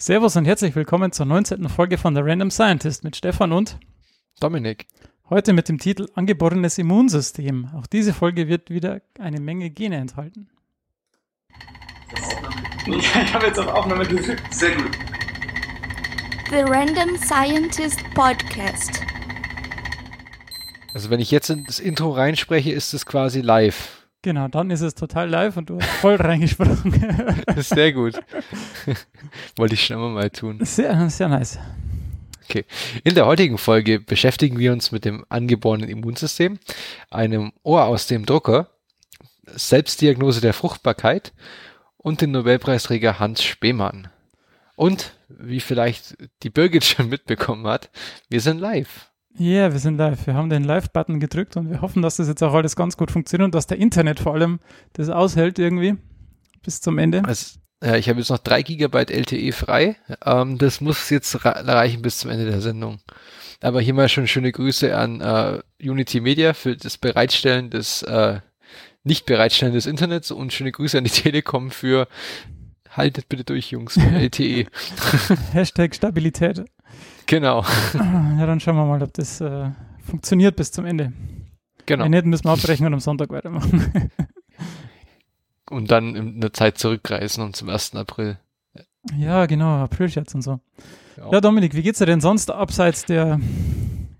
Servus und herzlich willkommen zur 19. Folge von The Random Scientist mit Stefan und Dominik. Heute mit dem Titel Angeborenes Immunsystem. Auch diese Folge wird wieder eine Menge Gene enthalten. Ich habe jetzt auf Aufnahme gedrückt. Sehr gut. The Random Scientist Podcast. Also wenn ich jetzt in das Intro reinspreche, ist es quasi live. Genau, dann ist es total live und du hast voll reingesprochen. Sehr gut. Wollte ich schon immer mal tun. Sehr, sehr nice. Okay. In der heutigen Folge beschäftigen wir uns mit dem angeborenen Immunsystem, einem Ohr aus dem Drucker, Selbstdiagnose der Fruchtbarkeit und den Nobelpreisträger Hans Spemann. Und, wie vielleicht die Birgit schon mitbekommen hat, wir sind live. Ja, yeah, wir sind live. Wir haben den Live-Button gedrückt und wir hoffen, dass das jetzt auch alles ganz gut funktioniert und dass der Internet vor allem das aushält irgendwie bis zum Ende. Also, ja, ich habe jetzt noch drei Gigabyte LTE frei. Ähm, das muss jetzt reichen bis zum Ende der Sendung. Aber hier mal schon schöne Grüße an äh, Unity Media für das Bereitstellen des äh, Nicht-Bereitstellen des Internets und schöne Grüße an die Telekom für haltet bitte durch, Jungs, LTE. Hashtag Stabilität. Genau. Ja, dann schauen wir mal, ob das äh, funktioniert bis zum Ende. Genau. Wenn nicht, müssen wir abbrechen und am Sonntag weitermachen. und dann in der Zeit zurückreisen und zum 1. April. Ja, genau, Aprilscherz und so. Ja. ja, Dominik, wie geht's dir denn sonst abseits der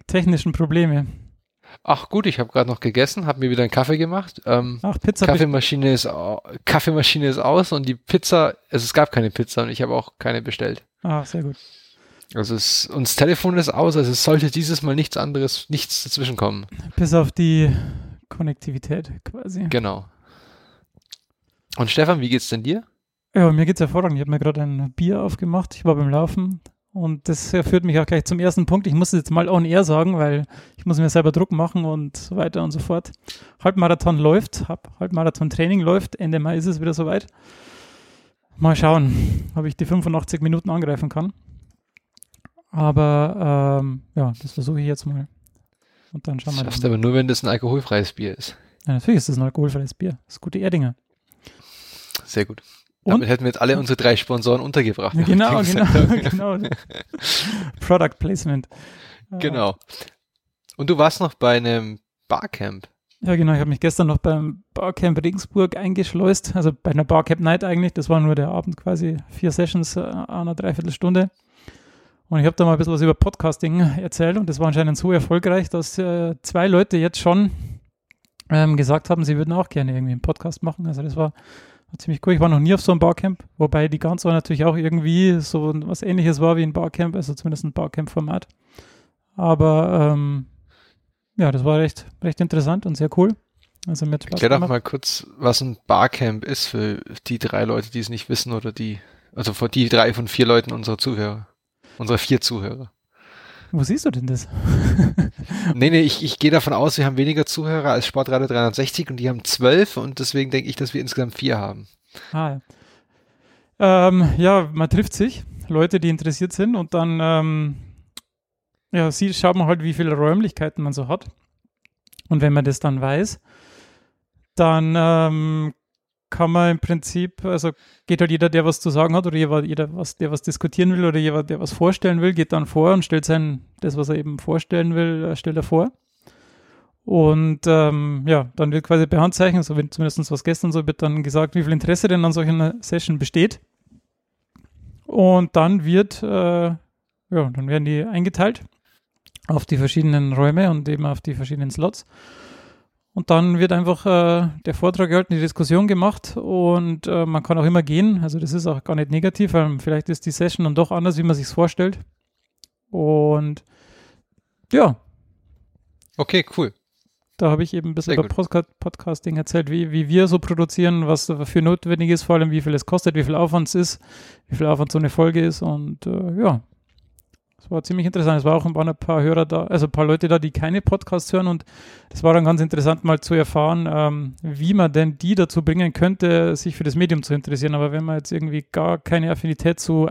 technischen Probleme? Ach gut, ich habe gerade noch gegessen, habe mir wieder einen Kaffee gemacht. Ähm, Ach, Pizza. Kaffeemaschine ist, Kaffeemaschine ist aus und die Pizza, also es gab keine Pizza und ich habe auch keine bestellt. Ah, sehr gut. Also es, und das Telefon ist aus, also es sollte dieses Mal nichts anderes, nichts dazwischen kommen. Bis auf die Konnektivität quasi. Genau. Und Stefan, wie geht's denn dir? Ja, mir geht's hervorragend. Ich habe mir gerade ein Bier aufgemacht. Ich war beim Laufen und das führt mich auch gleich zum ersten Punkt. Ich muss es jetzt mal on air sagen, weil ich muss mir selber Druck machen und so weiter und so fort. Halbmarathon läuft, Halbmarathon-Training läuft. Ende Mai ist es wieder soweit. Mal schauen, ob ich die 85 Minuten angreifen kann. Aber ähm, ja, das versuche ich jetzt mal. Und dann schauen wir Das schaffst aber nur, wenn das ein alkoholfreies Bier ist. Ja, natürlich ist das ein alkoholfreies Bier. Das ist gute Erdinger. Sehr gut. Damit Und? hätten wir jetzt alle unsere drei Sponsoren untergebracht. Genau, genau, genau. Product Placement. Genau. Und du warst noch bei einem Barcamp. Ja, genau. Ich habe mich gestern noch beim Barcamp Regensburg eingeschleust. Also bei einer Barcamp Night eigentlich. Das war nur der Abend quasi. Vier Sessions, äh, einer Dreiviertelstunde. Und ich habe da mal ein bisschen was über Podcasting erzählt und das war anscheinend so erfolgreich, dass äh, zwei Leute jetzt schon ähm, gesagt haben, sie würden auch gerne irgendwie einen Podcast machen. Also das war, war, ziemlich cool. Ich war noch nie auf so einem Barcamp, wobei die Ganze natürlich auch irgendwie so was ähnliches war wie ein Barcamp, also zumindest ein Barcamp-Format. Aber ähm, ja, das war recht, recht interessant und sehr cool. Also mit Spaß Erklär doch mal kurz, was ein Barcamp ist für die drei Leute, die es nicht wissen oder die, also für die drei von vier Leuten unserer Zuhörer unsere vier Zuhörer. Wo siehst du denn das? nee, nee, ich, ich gehe davon aus, wir haben weniger Zuhörer als Sportradio 360 und die haben zwölf und deswegen denke ich, dass wir insgesamt vier haben. Ah, ja. Ähm, ja, man trifft sich, Leute, die interessiert sind und dann ähm, ja, sie, schaut man halt, wie viele Räumlichkeiten man so hat. Und wenn man das dann weiß, dann ähm, kann man im Prinzip, also geht halt jeder, der was zu sagen hat oder jeder, was, der was diskutieren will oder jeder, der was vorstellen will, geht dann vor und stellt sein, das, was er eben vorstellen will, äh, stellt er vor. Und ähm, ja, dann wird quasi per Handzeichen, so wenn zumindest was gestern so wird dann gesagt, wie viel Interesse denn an solchen Session besteht. Und dann wird, äh, ja, dann werden die eingeteilt auf die verschiedenen Räume und eben auf die verschiedenen Slots. Und dann wird einfach äh, der Vortrag gehalten, die Diskussion gemacht und äh, man kann auch immer gehen. Also das ist auch gar nicht negativ, weil vielleicht ist die Session dann doch anders, wie man sich vorstellt. Und ja. Okay, cool. Da habe ich eben ein bisschen Sehr über Podcast Podcasting erzählt, wie, wie wir so produzieren, was dafür notwendig ist, vor allem wie viel es kostet, wie viel Aufwand es ist, wie viel Aufwand so eine Folge ist und äh, ja, das war ziemlich interessant. Es war auch ein paar Hörer da, also ein paar Leute da, die keine Podcasts hören und das war dann ganz interessant mal zu erfahren, ähm, wie man denn die dazu bringen könnte, sich für das Medium zu interessieren. Aber wenn man jetzt irgendwie gar keine Affinität zu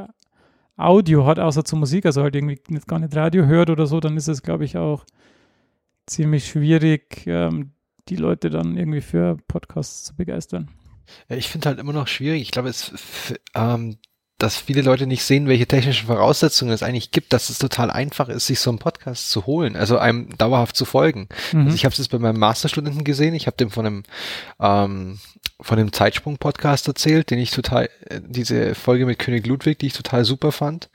Audio hat, außer zu Musik, also halt irgendwie nicht, gar nicht Radio hört oder so, dann ist es, glaube ich, auch ziemlich schwierig, ähm, die Leute dann irgendwie für Podcasts zu begeistern. Ich finde halt immer noch schwierig. Ich glaube, es ähm, dass viele Leute nicht sehen, welche technischen Voraussetzungen es eigentlich gibt, dass es total einfach ist, sich so einen Podcast zu holen, also einem dauerhaft zu folgen. Mhm. Also ich habe es jetzt bei meinem Masterstudenten gesehen, ich habe dem von einem ähm, von dem Zeitsprung-Podcast erzählt, den ich total, äh, diese Folge mit König Ludwig, die ich total super fand.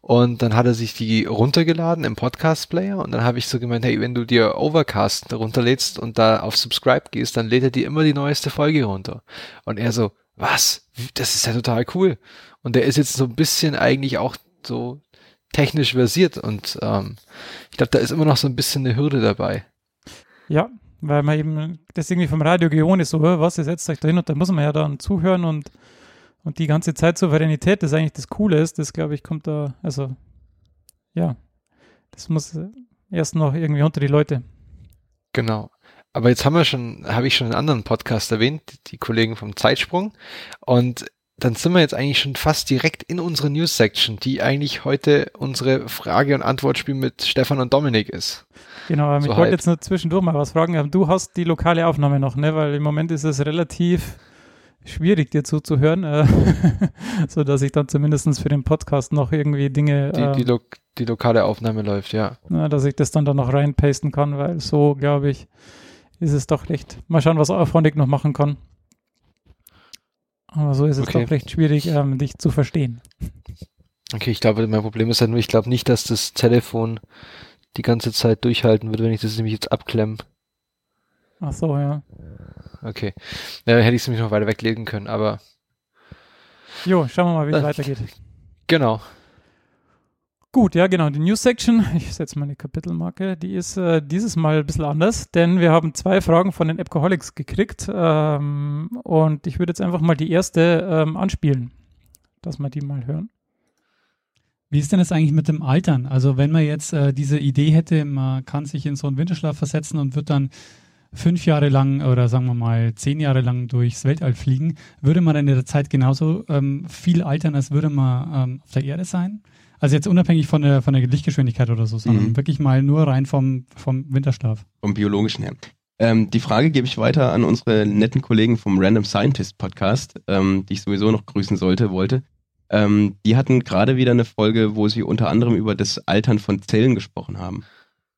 Und dann hat er sich die runtergeladen im Podcast-Player und dann habe ich so gemeint, hey, wenn du dir Overcast runterlädst und da auf Subscribe gehst, dann lädt er dir immer die neueste Folge runter. Und er so, was? Das ist ja total cool. Und der ist jetzt so ein bisschen eigentlich auch so technisch versiert und ähm, ich glaube, da ist immer noch so ein bisschen eine Hürde dabei. Ja, weil man eben das irgendwie vom Radio gewohnt ist, so, "Hä, was, ihr setzt euch da hin und da muss man ja dann zuhören und, und die ganze Zeit Souveränität, das eigentlich das Coole ist, das glaube ich kommt da, also ja, das muss erst noch irgendwie unter die Leute. Genau. Aber jetzt haben wir schon, habe ich schon einen anderen Podcast erwähnt, die Kollegen vom Zeitsprung. Und dann sind wir jetzt eigentlich schon fast direkt in unsere News-Section, die eigentlich heute unsere Frage- und Antwortspiel mit Stefan und Dominik ist. Genau, aber So ich wollte jetzt nur zwischendurch mal was fragen. Du hast die lokale Aufnahme noch, ne? Weil im Moment ist es relativ schwierig, dir zuzuhören, äh, so dass ich dann zumindest für den Podcast noch irgendwie Dinge, Die, die, äh, lo die lokale Aufnahme läuft, ja. na, dass ich das dann da noch reinpasten kann, weil so, glaube ich, ist es doch recht. Mal schauen, was Auphonic noch machen kann. Aber so ist es Okay. doch recht schwierig, ähm, dich zu verstehen. Okay, ich glaube, mein Problem ist halt nur, ich glaube nicht, dass das Telefon die ganze Zeit durchhalten wird, wenn ich das nämlich jetzt abklemme. Ach so, ja. Okay. Ja, hätte ich es nämlich noch weiter weglegen können, aber Jo, schauen wir mal, wie es Äh, weitergeht. genau. Gut, ja, genau. Die News Section, ich setze mal eine Kapitelmarke, die ist äh, dieses Mal ein bisschen anders, denn wir haben zwei Fragen von den Appcoholics gekriegt ähm, und ich würde jetzt einfach mal die erste ähm, anspielen, dass wir die mal hören. Wie ist denn das eigentlich mit dem Altern? Also wenn man jetzt äh, diese Idee hätte, man kann sich in so einen Winterschlaf versetzen und wird dann fünf Jahre lang oder sagen wir mal zehn Jahre lang durchs Weltall fliegen, würde man in der Zeit genauso ähm, viel altern, als würde man ähm, auf der Erde sein? Also jetzt unabhängig von der, von der Lichtgeschwindigkeit oder so, sondern Mhm. wirklich mal nur rein vom, vom Winterschlaf. vom biologischen her. Ähm, die Frage gebe ich weiter an unsere netten Kollegen vom Random Scientist Podcast, ähm, die ich sowieso noch grüßen sollte, wollte. Ähm, die hatten gerade wieder eine Folge, wo sie unter anderem über das Altern von Zellen gesprochen haben.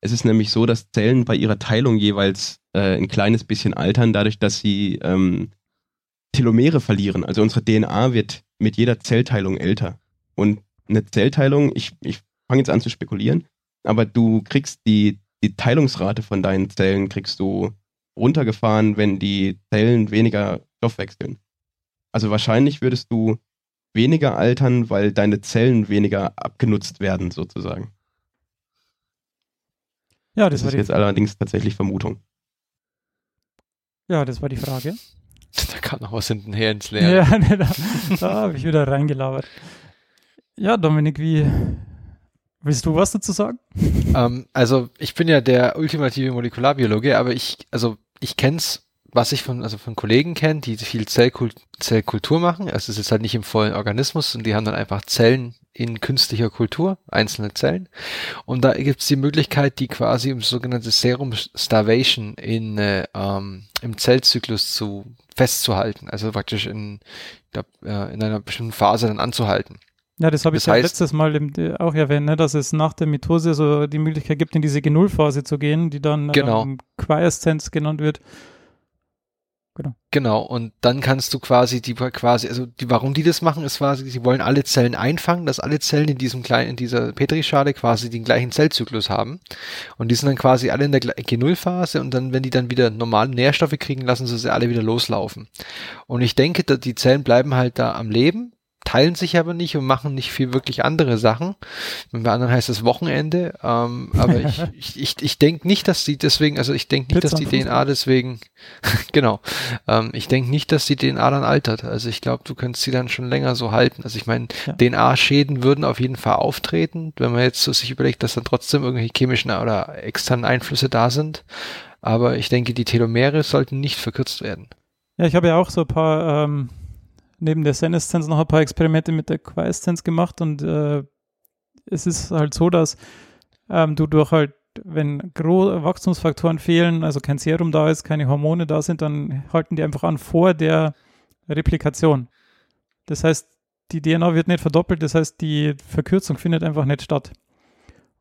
Es ist nämlich so, dass Zellen bei ihrer Teilung jeweils äh, ein kleines bisschen altern, dadurch, dass sie ähm, Telomere verlieren. Also unsere DNA wird mit jeder Zellteilung älter. Und eine Zellteilung, ich, ich fange jetzt an zu spekulieren, aber du kriegst die, die Teilungsrate von deinen Zellen kriegst du runtergefahren, wenn die Zellen weniger Stoff wechseln. Also wahrscheinlich würdest du weniger altern, weil deine Zellen weniger abgenutzt werden, sozusagen. Ja, Das das, war ist die, jetzt allerdings tatsächlich Vermutung. ja, das war die Frage. Da kam noch was hinten her ins Leere. Ja, ne, da, da habe ich wieder reingelabert. Ja, Dominik, wie willst du was dazu sagen? Ähm, also ich bin ja der ultimative Molekularbiologe, aber ich, also ich kenn's, was ich von, also von Kollegen kenne, die viel Zellkult Zellkultur machen. Also es ist jetzt halt nicht im vollen Organismus und die haben dann einfach Zellen in künstlicher Kultur, einzelne Zellen. Und da gibt's die Möglichkeit, die quasi im sogenannte Serum Starvation in, äh, ähm, im Zellzyklus zu festzuhalten. Also praktisch in, glaub, äh, in einer bestimmten Phase dann anzuhalten. Ja, das habe ich Das ja heißt- letztes Mal im, äh, auch erwähnt, ne, dass es nach der Mitose so die Möglichkeit gibt, in diese G0-Phase zu gehen, die dann Genau. ähm, Quieszenz genannt wird. Genau, und dann kannst du quasi die quasi, also die, warum die das machen, ist quasi, sie wollen alle Zellen einfangen, dass alle Zellen in diesem kleinen, in dieser Petrischale quasi den gleichen Zellzyklus haben. Und die sind dann quasi alle in der gle- G0-Phase und dann, wenn die dann wieder normale Nährstoffe kriegen, lassen sie sie alle wieder loslaufen. Und ich denke, dass die Zellen bleiben halt da am Leben, teilen sich aber nicht und machen nicht viel wirklich andere Sachen. Bei anderen heißt es Wochenende. Ähm, aber ich, ich, ich, ich denke nicht, dass die deswegen, also ich denke nicht, Pizza dass die DNA deswegen, genau, ähm, ich denke nicht, dass die DNA dann altert. Also ich glaube, du könntest sie dann schon länger so halten. Also ich meine, Ja. DNA-Schäden würden auf jeden Fall auftreten, wenn man jetzt so sich überlegt, dass dann trotzdem irgendwelche chemischen oder externen Einflüsse da sind. Aber ich denke, die Telomere sollten nicht verkürzt werden. Ja, ich habe ja auch so ein paar, ähm, neben der Seneszenz noch ein paar Experimente mit der Quieszenz gemacht und äh, es ist halt so, dass ähm, du durch halt, wenn Gro Wachstumsfaktoren fehlen, also kein Serum da ist, keine Hormone da sind, dann halten die einfach an vor der Replikation. Das heißt, die DNA wird nicht verdoppelt, das heißt, die Verkürzung findet einfach nicht statt.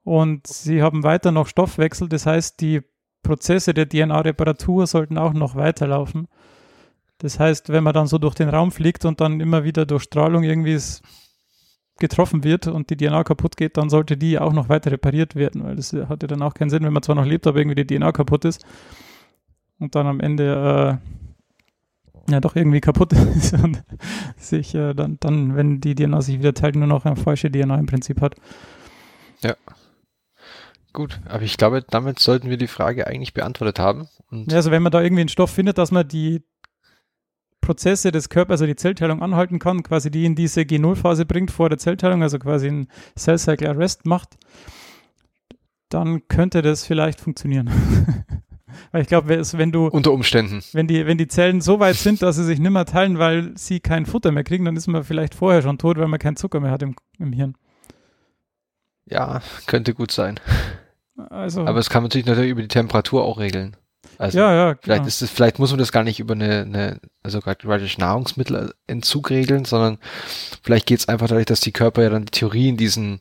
Und sie haben weiter noch Stoffwechsel, das heißt, die Prozesse der DNA-Reparatur sollten auch noch weiterlaufen. Das heißt, wenn man dann so durch den Raum fliegt und dann immer wieder durch Strahlung irgendwie getroffen wird und die DNA kaputt geht, dann sollte die auch noch weiter repariert werden, weil das hat ja dann auch keinen Sinn, wenn man zwar noch lebt, aber irgendwie die DNA kaputt ist und dann am Ende äh, ja doch irgendwie kaputt ist und sich äh, dann, dann, wenn die DNA sich wieder teilt, nur noch eine falsche DNA im Prinzip hat. Gut, aber ich glaube, damit sollten wir die Frage eigentlich beantwortet haben. Ja, also wenn man da irgendwie einen Stoff findet, dass man die Prozesse des Körpers, also die Zellteilung anhalten kann, quasi die in diese G0-Phase bringt vor der Zellteilung, also quasi einen Cell Cycle Arrest macht, dann könnte das vielleicht funktionieren. Weil ich glaube, wenn du, unter Umständen. wenn die, wenn die Zellen so weit sind, dass sie sich nicht mehr teilen, weil sie kein Futter mehr kriegen, dann ist man vielleicht vorher schon tot, weil man keinen Zucker mehr hat im, im Hirn. Ja, könnte gut sein. Also, Aber es kann man natürlich natürlich über die Temperatur auch regeln. Also ja, ja, vielleicht genau. ist es, vielleicht muss man das gar nicht über eine, eine also gerade praktisch Nahrungsmittelentzug regeln, sondern vielleicht geht es einfach dadurch, dass die Körper ja dann die Theorie in diesen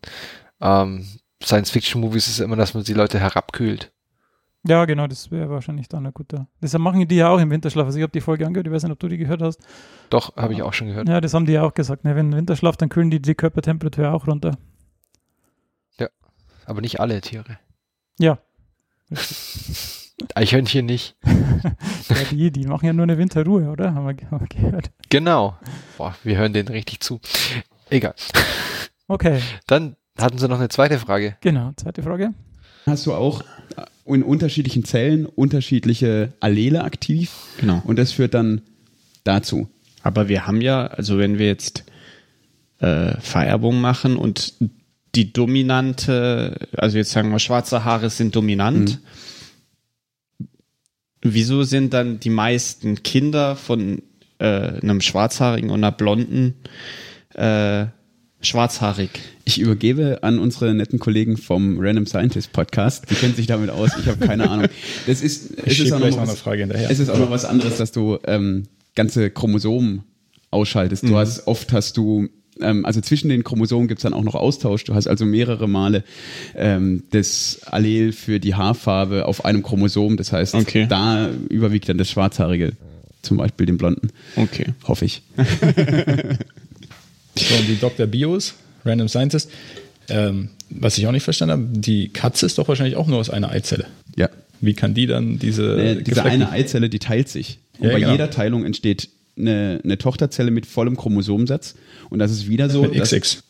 ähm, Science-Fiction-Movies ist immer, dass man die Leute herabkühlt. Ja, genau, das wäre wahrscheinlich dann ein guter. Deshalb machen die ja auch im Winterschlaf. Also ich habe die Folge angehört, ich weiß nicht, ob du die gehört hast. Doch, habe ich auch schon gehört. Ja, das haben die ja auch gesagt. Ne? Wenn Winterschlaf, dann kühlen die die Körpertemperatur auch runter. Aber nicht alle Tiere. Ja. Eichhörnchen nicht. ja die, die machen ja nur eine Winterruhe, oder? Haben wir, haben wir gehört. Genau. Boah, wir hören denen richtig zu. Egal. Okay, Dann hatten sie noch eine zweite Frage. genau. Zweite Frage. Hast du auch in unterschiedlichen Zellen unterschiedliche Allele aktiv Genau. und das führt dann dazu. Aber wir haben ja, also wenn wir jetzt äh, Vererbung machen und die dominante, also jetzt sagen wir, schwarze Haare sind dominant. Wieso sind dann die meisten Kinder von äh, einem Schwarzhaarigen und einer Blonden äh, schwarzhaarig? Ich übergebe an unsere netten Kollegen vom Random Scientist Podcast. Die kennen sich damit aus. Ich habe keine Ahnung. Das ist, es Ich ist schiebe auch noch noch eine was, Frage hinterher. es ist auch noch was anderes, dass du ähm, ganze Chromosomen ausschaltest. Du hast oft hast du ähm, also zwischen den Chromosomen gibt's dann auch noch Austausch. Du hast also mehrere Male ähm, das Allel für die Haarfarbe auf einem Chromosom. Das heißt, Okay. da überwiegt dann das Schwarzhaarige, zum Beispiel den Blonden. Okay. Hoffe ich. So, und die Dr. Bios, Random Scientist, ähm, was ich auch nicht verstanden habe, die Katze ist doch wahrscheinlich auch nur aus einer Eizelle. Ja. Wie kann die dann diese Äh, diese eine Eizelle, die teilt sich. Und Ja, bei genau. jeder Teilung entsteht eine, eine Tochterzelle mit vollem Chromosomensatz. Und das ist wieder so. mit dass- XX.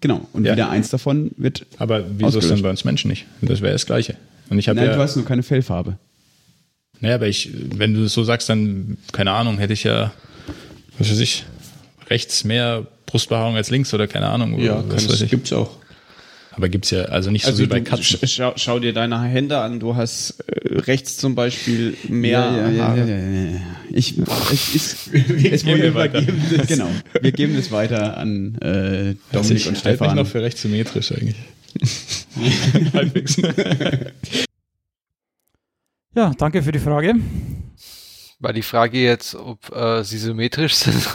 Genau. Und Ja. wieder eins davon wird. Aber wieso ist denn Ausgelöscht. bei uns Menschen nicht? Das wäre das Gleiche. Und ich habe Nein, ja, du hast nur keine Fellfarbe. naja, aber ich, wenn du das so sagst, dann, keine Ahnung, hätte ich ja, was weiß ich, rechts mehr Brustbehaarung als links oder keine Ahnung. Ja, das ich. gibt's auch. Aber gibt's ja, also nicht so Also wie bei Katzen. sch- schau, schau dir deine Hände an, du hast äh, rechts zum Beispiel mehr Haare. ja. Ich, es ist, es geben wurde wir weiter. übergeben. Genau. Wir geben es weiter an äh, Also Dominik ich und Stefan. noch für recht symmetrisch eigentlich. Halbwegs. Ja, danke für die Frage. War die Frage jetzt, ob äh, sie symmetrisch sind?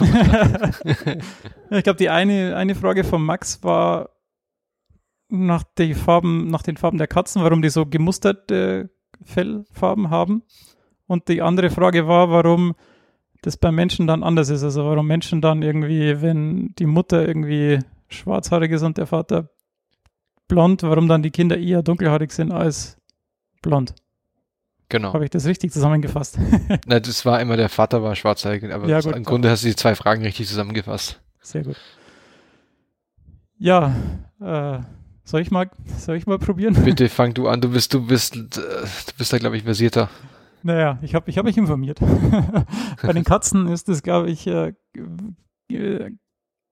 Ja, ich glaube, die eine, eine Frage von Max war nach, die Farben, nach den Farben der Katzen, warum die so gemusterte Fellfarben haben. Und die andere Frage war, warum das bei Menschen dann anders ist. Also warum Menschen dann irgendwie, wenn die Mutter irgendwie schwarzhaarig ist und der Vater blond, warum dann die Kinder eher dunkelhaarig sind als blond. genau. Habe ich das richtig zusammengefasst? Na, das war immer, der Vater war schwarzhaarig, aber Ja, gut. im Grunde hast du die zwei Fragen richtig zusammengefasst. Sehr gut. Ja, äh, soll ich mal, soll ich mal probieren? Bitte fang du an, du bist, du bist, du bist da, glaube ich, versierter. Naja, ich habe ich hab mich informiert. Bei den Katzen ist es, glaube ich, äh, äh,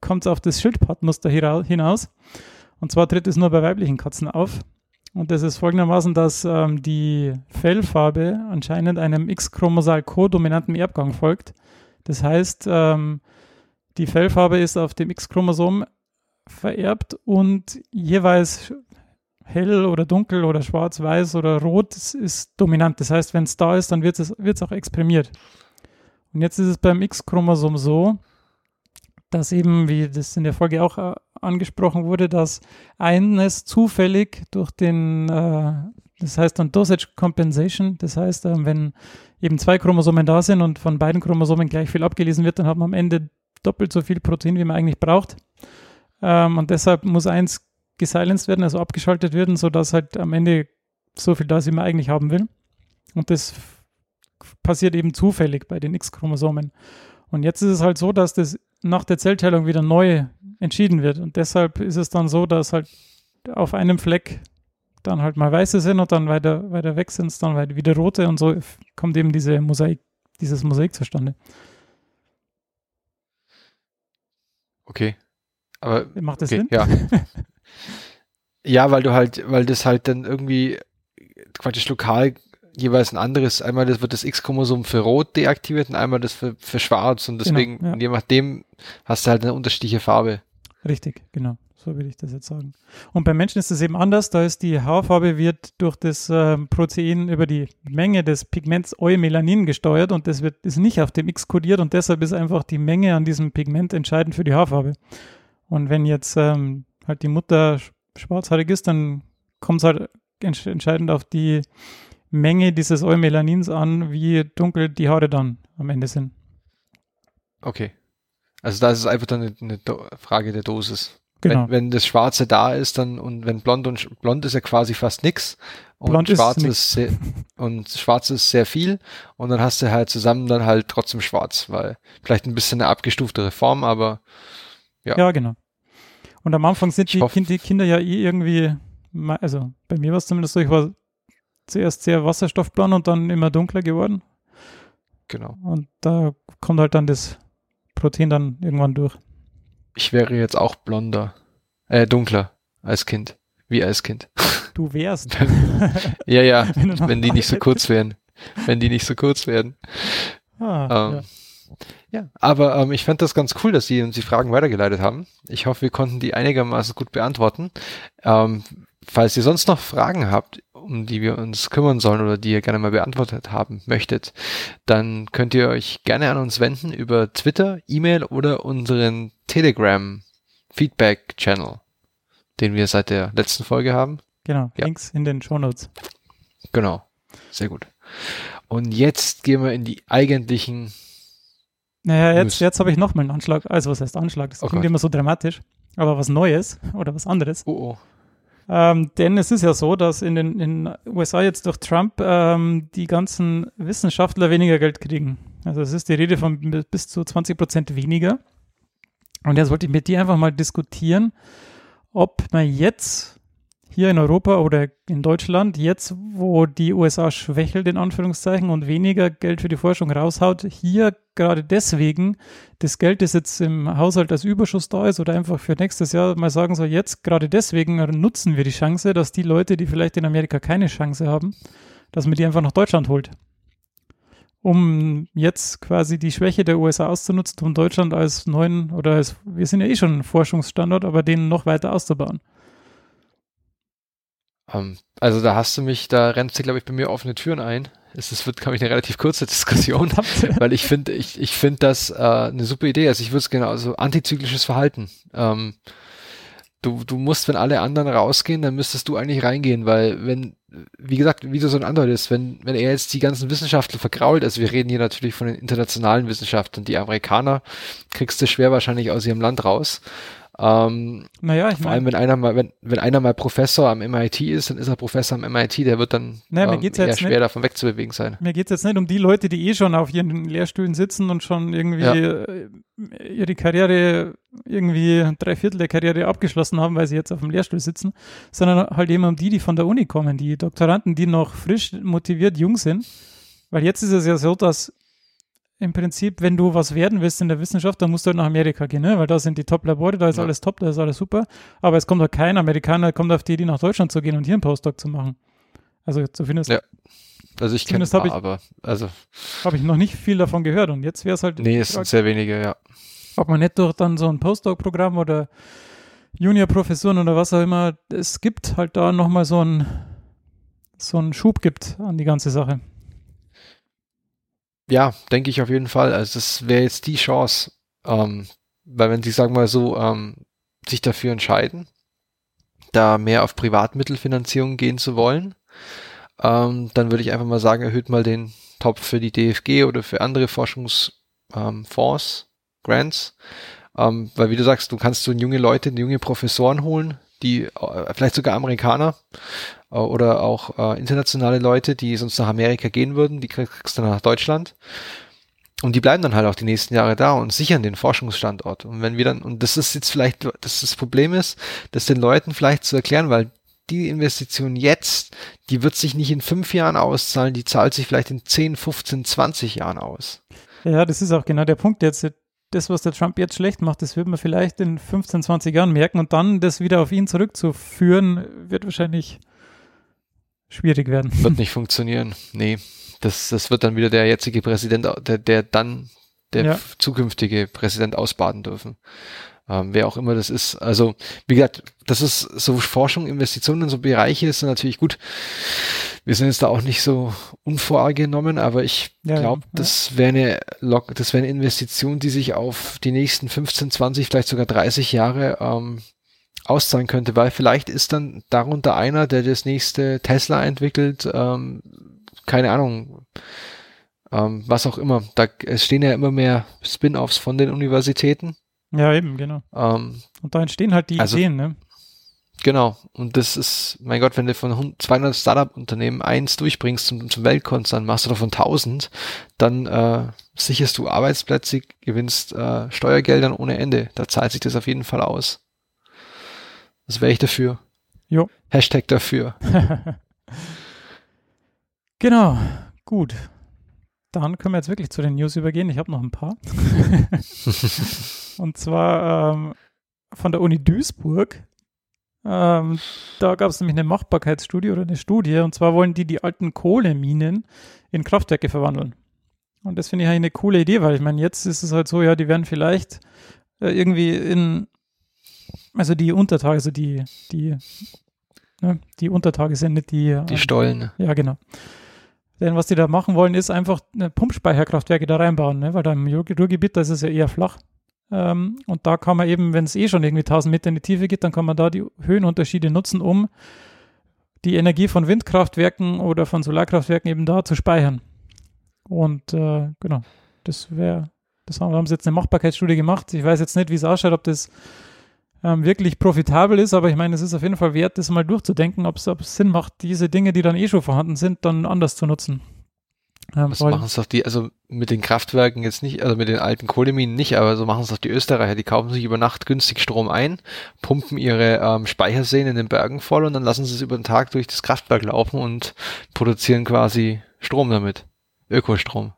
kommt es auf das Schildpattmuster hinaus. Und zwar tritt es nur bei weiblichen Katzen auf. Und das ist folgendermaßen, dass ähm, die Fellfarbe anscheinend einem X-Chromosal co-dominanten Erbgang folgt. Das heißt, ähm, die Fellfarbe ist auf dem X-Chromosom vererbt und jeweils hell oder dunkel oder schwarz, weiß oder rot ist, dominant. Das heißt, wenn es da ist, dann wird es auch exprimiert. Und jetzt ist es beim X-Chromosom so, dass eben, wie das in der Folge auch äh, angesprochen wurde, dass eines zufällig durch den, äh, das heißt dann Dosage Compensation, das heißt, äh, wenn eben zwei Chromosomen da sind und von beiden Chromosomen gleich viel abgelesen wird, dann hat man am Ende doppelt so viel Protein, wie man eigentlich braucht. Ähm, und deshalb muss eins gesilenced werden, also abgeschaltet werden, sodass halt am Ende so viel da ist, wie man eigentlich haben will. Und das passiert eben zufällig bei den X-Chromosomen. Und jetzt ist es halt so, dass das nach der Zellteilung wieder neu entschieden wird. Und deshalb ist es dann so, dass halt auf einem Fleck dann halt mal weiße sind und dann weiter, weiter weg sind es dann wieder rote und so kommt eben diese Mosaik, dieses Mosaik zustande. Okay. Aber Macht das okay, Sinn? ja. ja, weil du halt, weil das halt dann irgendwie quasi lokal jeweils ein anderes, einmal das wird das X-Chromosom für rot deaktiviert und einmal das für, für schwarz und Genau, deswegen, ja. je nachdem, hast du halt eine unterschiedliche Farbe. Richtig, genau. So würde ich das jetzt sagen. Und beim Menschen ist es eben anders. Da ist die Haarfarbe wird durch das ähm, Protein über die Menge des Pigments Eumelanin gesteuert und das wird ist nicht auf dem X kodiert und deshalb ist einfach die Menge an diesem Pigment entscheidend für die Haarfarbe. Und wenn jetzt ähm, halt die Mutter sch- schwarzhaarig ist, dann kommt es halt entsch entscheidend auf die Menge dieses Eumelanins an, wie dunkel die Haare dann am Ende sind. Okay. Also da ist es einfach dann eine, eine Frage der Dosis. Genau. Wenn, wenn das Schwarze da ist, dann und wenn blond und blond ist ja quasi fast nix und Blond ist schwarz nix. ist sehr, und schwarz ist sehr viel und dann hast du halt zusammen dann halt trotzdem schwarz, weil vielleicht ein bisschen eine abgestuftere Form, aber Ja. Ja, genau. Und am Anfang sind die, kind, die Kinder ja eh irgendwie, also bei mir war es zumindest so, ich war zuerst sehr wasserstoffblond und dann immer dunkler geworden. genau. Und da kommt halt dann das Protein dann irgendwann durch. Ich wäre jetzt auch blonder, äh, dunkler als Kind, wie als Kind. Du wärst. Ja, ja, Wenn wenn die nicht so kurz wären. Wenn die nicht so kurz werden. ah, Ähm, ja. Ja, aber ähm, ich fand das ganz cool, dass Sie uns die Fragen weitergeleitet haben. Ich hoffe, wir konnten die einigermaßen gut beantworten. Ähm, falls ihr sonst noch Fragen habt, um die wir uns kümmern sollen oder die ihr gerne mal beantwortet haben möchtet, dann könnt ihr euch gerne an uns wenden über Twitter, E-Mail oder unseren Telegram Feedback Channel, den wir seit der letzten Folge haben. Genau, ja. Links in den Shownotes. Genau, sehr gut. Und jetzt gehen wir in die eigentlichen Naja, jetzt, jetzt habe ich nochmal einen Anschlag. Also was heißt Anschlag? Das Oh klingt Gott. immer so dramatisch. Aber was Neues oder was anderes. Oh, oh. Ähm, denn es ist ja so, dass in den in USA jetzt durch Trump ähm, die ganzen Wissenschaftler weniger Geld kriegen. Also es ist die Rede von bi- bis zu 20 Prozent weniger. Und jetzt wollte ich mit dir einfach mal diskutieren, ob man jetzt hier in Europa oder in Deutschland, jetzt wo die USA schwächelt in Anführungszeichen und weniger Geld für die Forschung raushaut, hier gerade deswegen das Geld, das jetzt im Haushalt als Überschuss da ist oder einfach für nächstes Jahr mal sagen soll, jetzt gerade deswegen nutzen wir die Chance, dass die Leute, die vielleicht in Amerika keine Chance haben, dass man die einfach nach Deutschland holt. Um jetzt quasi die Schwäche der USA auszunutzen, um Deutschland als neuen oder als, wir sind ja eh schon ein Forschungsstandort, aber den noch weiter auszubauen. Ähm, also da hast du mich, da rennst du, glaube ich, bei mir offene Türen ein. Es wird, glaube ich, eine relativ kurze Diskussion, weil ich finde, ich, ich finde das äh, eine super Idee. Also ich würde es genau, also antizyklisches Verhalten. Ähm, du, du musst, wenn alle anderen rausgehen, dann müsstest du eigentlich reingehen, weil wenn, wie gesagt, wie du so ein andeutest, wenn, wenn er jetzt die ganzen Wissenschaftler vergrault, also wir reden hier natürlich von den internationalen Wissenschaftlern, die Amerikaner kriegst du schwer wahrscheinlich aus ihrem Land raus. Ähm, Naja, ich vor allem, wenn einer mal, wenn, wenn einer mal Professor am MIT ist, dann ist er Professor am MIT, der wird dann Naja, ähm, eher schwer nicht- davon wegzubewegen sein. mir geht es jetzt nicht um die Leute, die eh schon auf ihren Lehrstühlen sitzen und schon irgendwie Ja. äh, ihre Karriere, irgendwie drei Viertel der Karriere abgeschlossen haben, weil sie jetzt auf dem Lehrstuhl sitzen, sondern halt eben um die, die von der Uni kommen, die Doktoranden, die noch frisch motiviert jung sind. Weil jetzt ist es ja so, dass im Prinzip, wenn du was werden willst in der Wissenschaft, dann musst du halt nach Amerika gehen, ne? weil da sind die Top-Labore, da ist Ja. alles top, da ist alles super. Aber es kommt halt kein Amerikaner, der kommt auf die Idee, nach Deutschland zu gehen und hier einen Postdoc zu machen. Also zumindest Ja. Also ich kenne ich- aber also habe ich noch nicht viel davon gehört. Und jetzt wäre es halt, nee, es sind sehr wenige, ja. ob man nicht durch dann so ein Postdoc-Programm oder Junior-Professuren oder was auch immer, es gibt halt da nochmal so einen so einen Schub gibt an die ganze Sache. Ja, denke ich auf jeden Fall. Also das wäre jetzt die Chance, ähm, weil wenn sie, sagen wir mal so, ähm, sich dafür entscheiden, da mehr auf Privatmittelfinanzierung gehen zu wollen, ähm, dann würde ich einfach mal sagen, erhöht mal den Topf für die DFG oder für andere Forschungsfonds, ähm, Grants, ähm, weil wie du sagst, du kannst so junge Leute, junge Professoren holen, die äh, vielleicht sogar Amerikaner äh, oder auch äh, internationale Leute, die sonst nach Amerika gehen würden, die kriegst du nach Deutschland. Und die bleiben dann halt auch die nächsten Jahre da und sichern den Forschungsstandort. Und wenn wir dann, und das ist jetzt vielleicht, dass das Problem ist, das den Leuten vielleicht zu erklären, weil die Investition jetzt, die wird sich nicht in fünf Jahren auszahlen, die zahlt sich vielleicht in 10, 15, 20 Jahren aus. Ja, das ist auch genau der Punkt jetzt. Das, was der Trump jetzt schlecht macht, das wird man vielleicht in 15, 20 Jahren merken und dann das wieder auf ihn zurückzuführen, wird wahrscheinlich schwierig werden. Wird nicht funktionieren. Nee. Das, das wird dann wieder der jetzige Präsident, der, der dann der Ja. zukünftige Präsident ausbaden dürfen. Ähm, wer auch immer das ist. Also, wie gesagt, das ist so Forschung, Investitionen in so Bereiche ist natürlich gut. Wir sind jetzt da auch nicht so unvorgenommen, aber ich Ja, glaube, ja. das wäre eine, Lok- das wäre eine Investition, die sich auf die nächsten 15, 20, vielleicht sogar 30 Jahre ähm, auszahlen könnte, weil vielleicht ist dann darunter einer, der das nächste Tesla entwickelt, ähm, keine Ahnung, ähm, was auch immer. Da es stehen ja immer mehr Spin-offs von den Universitäten. Ja, eben, genau. Ähm, Und da entstehen halt die Also- Ideen, ne? genau. Und das ist, mein Gott, wenn du von 100 200 Startup-Unternehmen eins durchbringst zum, zum Weltkonzern, machst du davon 1000, dann äh, sicherst du Arbeitsplätze, gewinnst äh, Steuergeldern ohne Ende. Da zahlt sich das auf jeden Fall aus. Das wäre ich dafür. Jo. Hashtag dafür. Genau, gut. Dann können wir jetzt wirklich zu den News übergehen. Ich habe noch ein paar. Und zwar ähm, von der Uni Duisburg. Ähm, da gab es nämlich eine Machbarkeitsstudie oder eine Studie. Und zwar wollen die die alten Kohleminen in Kraftwerke verwandeln. Und das finde ich eigentlich eine coole Idee, weil ich meine, jetzt ist es halt so, ja, die werden vielleicht äh, irgendwie in, also die Untertage, also die, die, ne, die Untertage sind nicht die, Die ähm, Stollen. ja, genau. Denn was die da machen wollen, ist einfach eine Pumpspeicherkraftwerke da reinbauen, ne? weil da im Ruhr- Ruhrgebiet, da ist es ja eher flach. Ähm, und da kann man eben, wenn es eh schon irgendwie 1000 Meter in die Tiefe geht, dann kann man da die Höhenunterschiede nutzen, um die Energie von Windkraftwerken oder von Solarkraftwerken eben da zu speichern. Und äh, genau, das wäre, das haben, haben sie jetzt eine Machbarkeitsstudie gemacht. Ich weiß jetzt nicht, wie es ausschaut, ob das ähm, wirklich profitabel ist, aber ich meine, es ist auf jeden Fall wert, das mal durchzudenken, ob es Sinn macht, diese Dinge, die dann eh schon vorhanden sind, dann anders zu nutzen. Ähm, Was weil- machen es doch die, also mit den Kraftwerken jetzt nicht, also mit den alten Kohleminen nicht, aber so machen es doch die Österreicher. Die kaufen sich über Nacht günstig Strom ein, pumpen ihre ähm, Speicherseen in den Bergen voll und dann lassen sie es über den Tag durch das Kraftwerk laufen und produzieren quasi Strom damit. Ökostrom.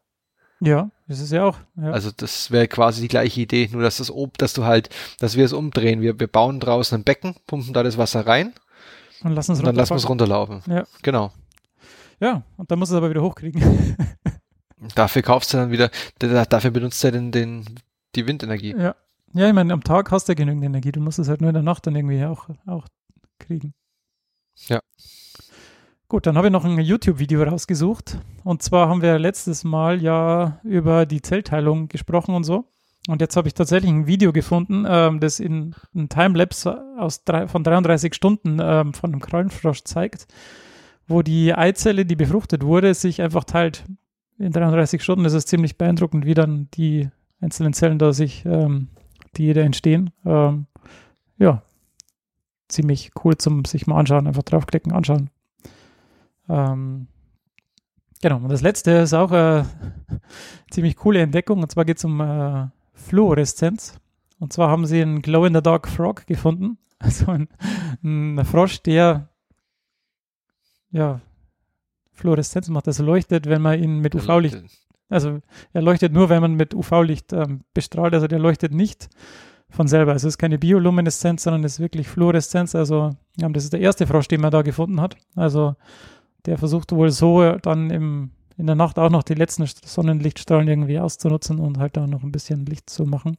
ja, das ist ja auch. Ja. Also das wäre quasi die gleiche Idee, nur dass das ob, dass du halt, dass wir es umdrehen. Wir, wir bauen draußen ein Becken, pumpen da das Wasser rein und lassen es und dann lassen wir es runterlaufen. Ja. Genau. Ja, und dann muss es aber wieder hochkriegen. Dafür kaufst du dann wieder, da- dafür benutzt er den, den, die Windenergie. ja. ja, ich meine, am Tag hast du ja genügend Energie. Du musst es halt nur in der Nacht dann irgendwie auch, auch kriegen. Ja. Gut, dann habe ich noch ein YouTube-Video rausgesucht. Und zwar haben wir letztes Mal ja über die Zellteilung gesprochen und so. Und jetzt habe ich tatsächlich ein Video gefunden, ähm, das in einem Timelapse aus drei, von 33 Stunden ähm, von einem Krallenfrosch zeigt, wo die Eizelle, die befruchtet wurde, sich einfach teilt. In 33 Stunden ist ziemlich beeindruckend, wie dann die einzelnen Zellen da sich, ähm, die da entstehen. Ähm, ja, ziemlich cool zum sich mal anschauen. Einfach draufklicken, anschauen. Ähm, genau, und das letzte ist auch eine ziemlich coole Entdeckung. Und zwar geht es um äh, Fluoreszenz. Und zwar haben sie einen Glow-in-the-Dark Frog gefunden. Also ein, ein Frosch, der ja Fluoreszenz macht. Also leuchtet, wenn man ihn mit UV-Licht also er leuchtet nur, wenn man mit UV-Licht ähm, bestrahlt. Also der leuchtet nicht von selber. Also es ist keine Biolumineszenz, sondern es ist wirklich Fluoreszenz. Also ja, das ist der erste Frosch, den man da gefunden hat. Also der versucht wohl so dann im, in der Nacht auch noch die letzten St- Sonnenlichtstrahlen irgendwie auszunutzen und halt da noch ein bisschen Licht zu machen.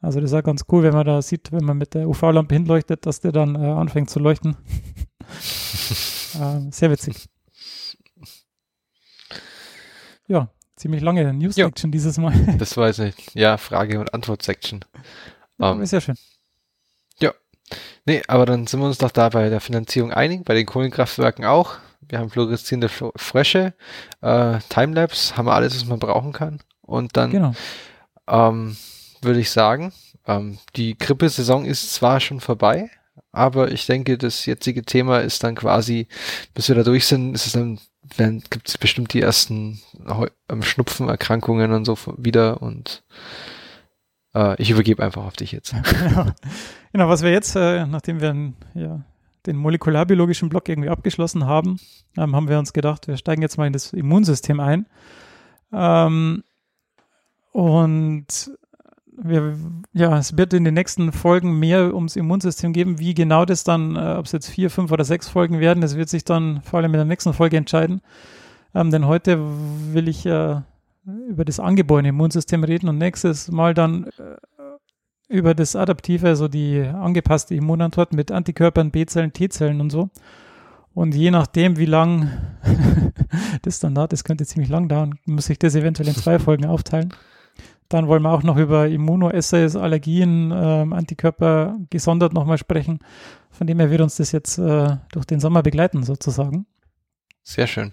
Also das ist auch ganz cool, wenn man da sieht, wenn man mit der UV-Lampe hinleuchtet, dass der dann äh, anfängt zu leuchten. ähm, sehr witzig. Ja, ziemlich lange News-Section dieses Mal. Das war jetzt eine ja, Frage- und Antwort-Section. Aber Ähm, ist ja schön. nee, aber dann sind wir uns doch da bei der Finanzierung einig, bei den Kohlenkraftwerken auch. Wir haben fluoreszierende Frösche, äh, Timelapse, haben wir alles, was man brauchen kann. Und dann Genau. ähm, würde ich sagen, ähm, die Grippesaison ist zwar schon vorbei, aber ich denke, das jetzige Thema ist dann quasi, bis wir da durch sind, ist es dann, dann gibt es bestimmt die ersten ähm, Schnupfenerkrankungen und so wieder und äh, ich übergebe einfach auf dich jetzt. genau. genau, was wir jetzt, äh, nachdem wir ja, den molekularbiologischen Block irgendwie abgeschlossen haben, ähm, haben wir uns gedacht, wir steigen jetzt mal in das Immunsystem ein. Ähm, und wir, ja, es wird in den nächsten Folgen mehr ums Immunsystem geben. Wie genau das dann, äh, ob es jetzt vier, fünf oder sechs Folgen werden, das wird sich dann vor allem in der nächsten Folge entscheiden. Ähm, denn heute will ich äh, über das angeborene Immunsystem reden und nächstes Mal dann äh, über das adaptive, also die angepasste Immunantwort mit Antikörpern, B-Zellen, T-Zellen und so. Und je nachdem, wie lang das dann dauert, das könnte ziemlich lang dauern, muss ich das eventuell in zwei Folgen aufteilen. Dann wollen wir auch noch über Immunoassays, Allergien, ähm, Antikörper gesondert nochmal sprechen. Von dem her wird uns das jetzt äh, durch den Sommer begleiten, sozusagen. Sehr schön.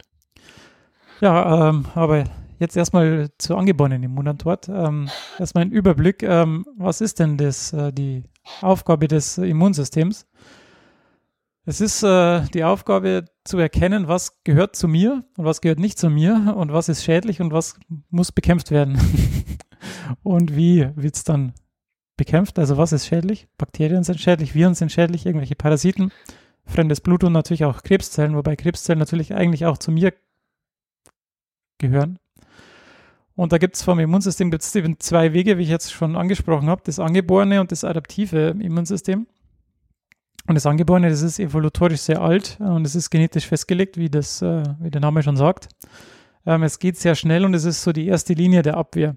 Ja, ähm, aber jetzt erstmal zur angeborenen Immunantwort. Ähm, erstmal ein Überblick. Ähm, was ist denn das, äh, die Aufgabe des Immunsystems? Es ist äh, die Aufgabe zu erkennen, was gehört zu mir und was gehört nicht zu mir und was ist schädlich und was muss bekämpft werden. und wie wird es dann bekämpft? Also was ist schädlich? Bakterien sind schädlich, Viren sind schädlich, irgendwelche Parasiten, fremdes Blut und natürlich auch Krebszellen, wobei Krebszellen natürlich eigentlich auch zu mir gehören. Und da gibt es vom Immunsystem gibt's eben zwei Wege, wie ich jetzt schon angesprochen habe, das angeborene und das adaptive Immunsystem. Und das Angeborene, das ist evolutorisch sehr alt und es ist genetisch festgelegt, wie, das, äh, wie der Name schon sagt. Ähm, es geht sehr schnell und es ist so die erste Linie der Abwehr.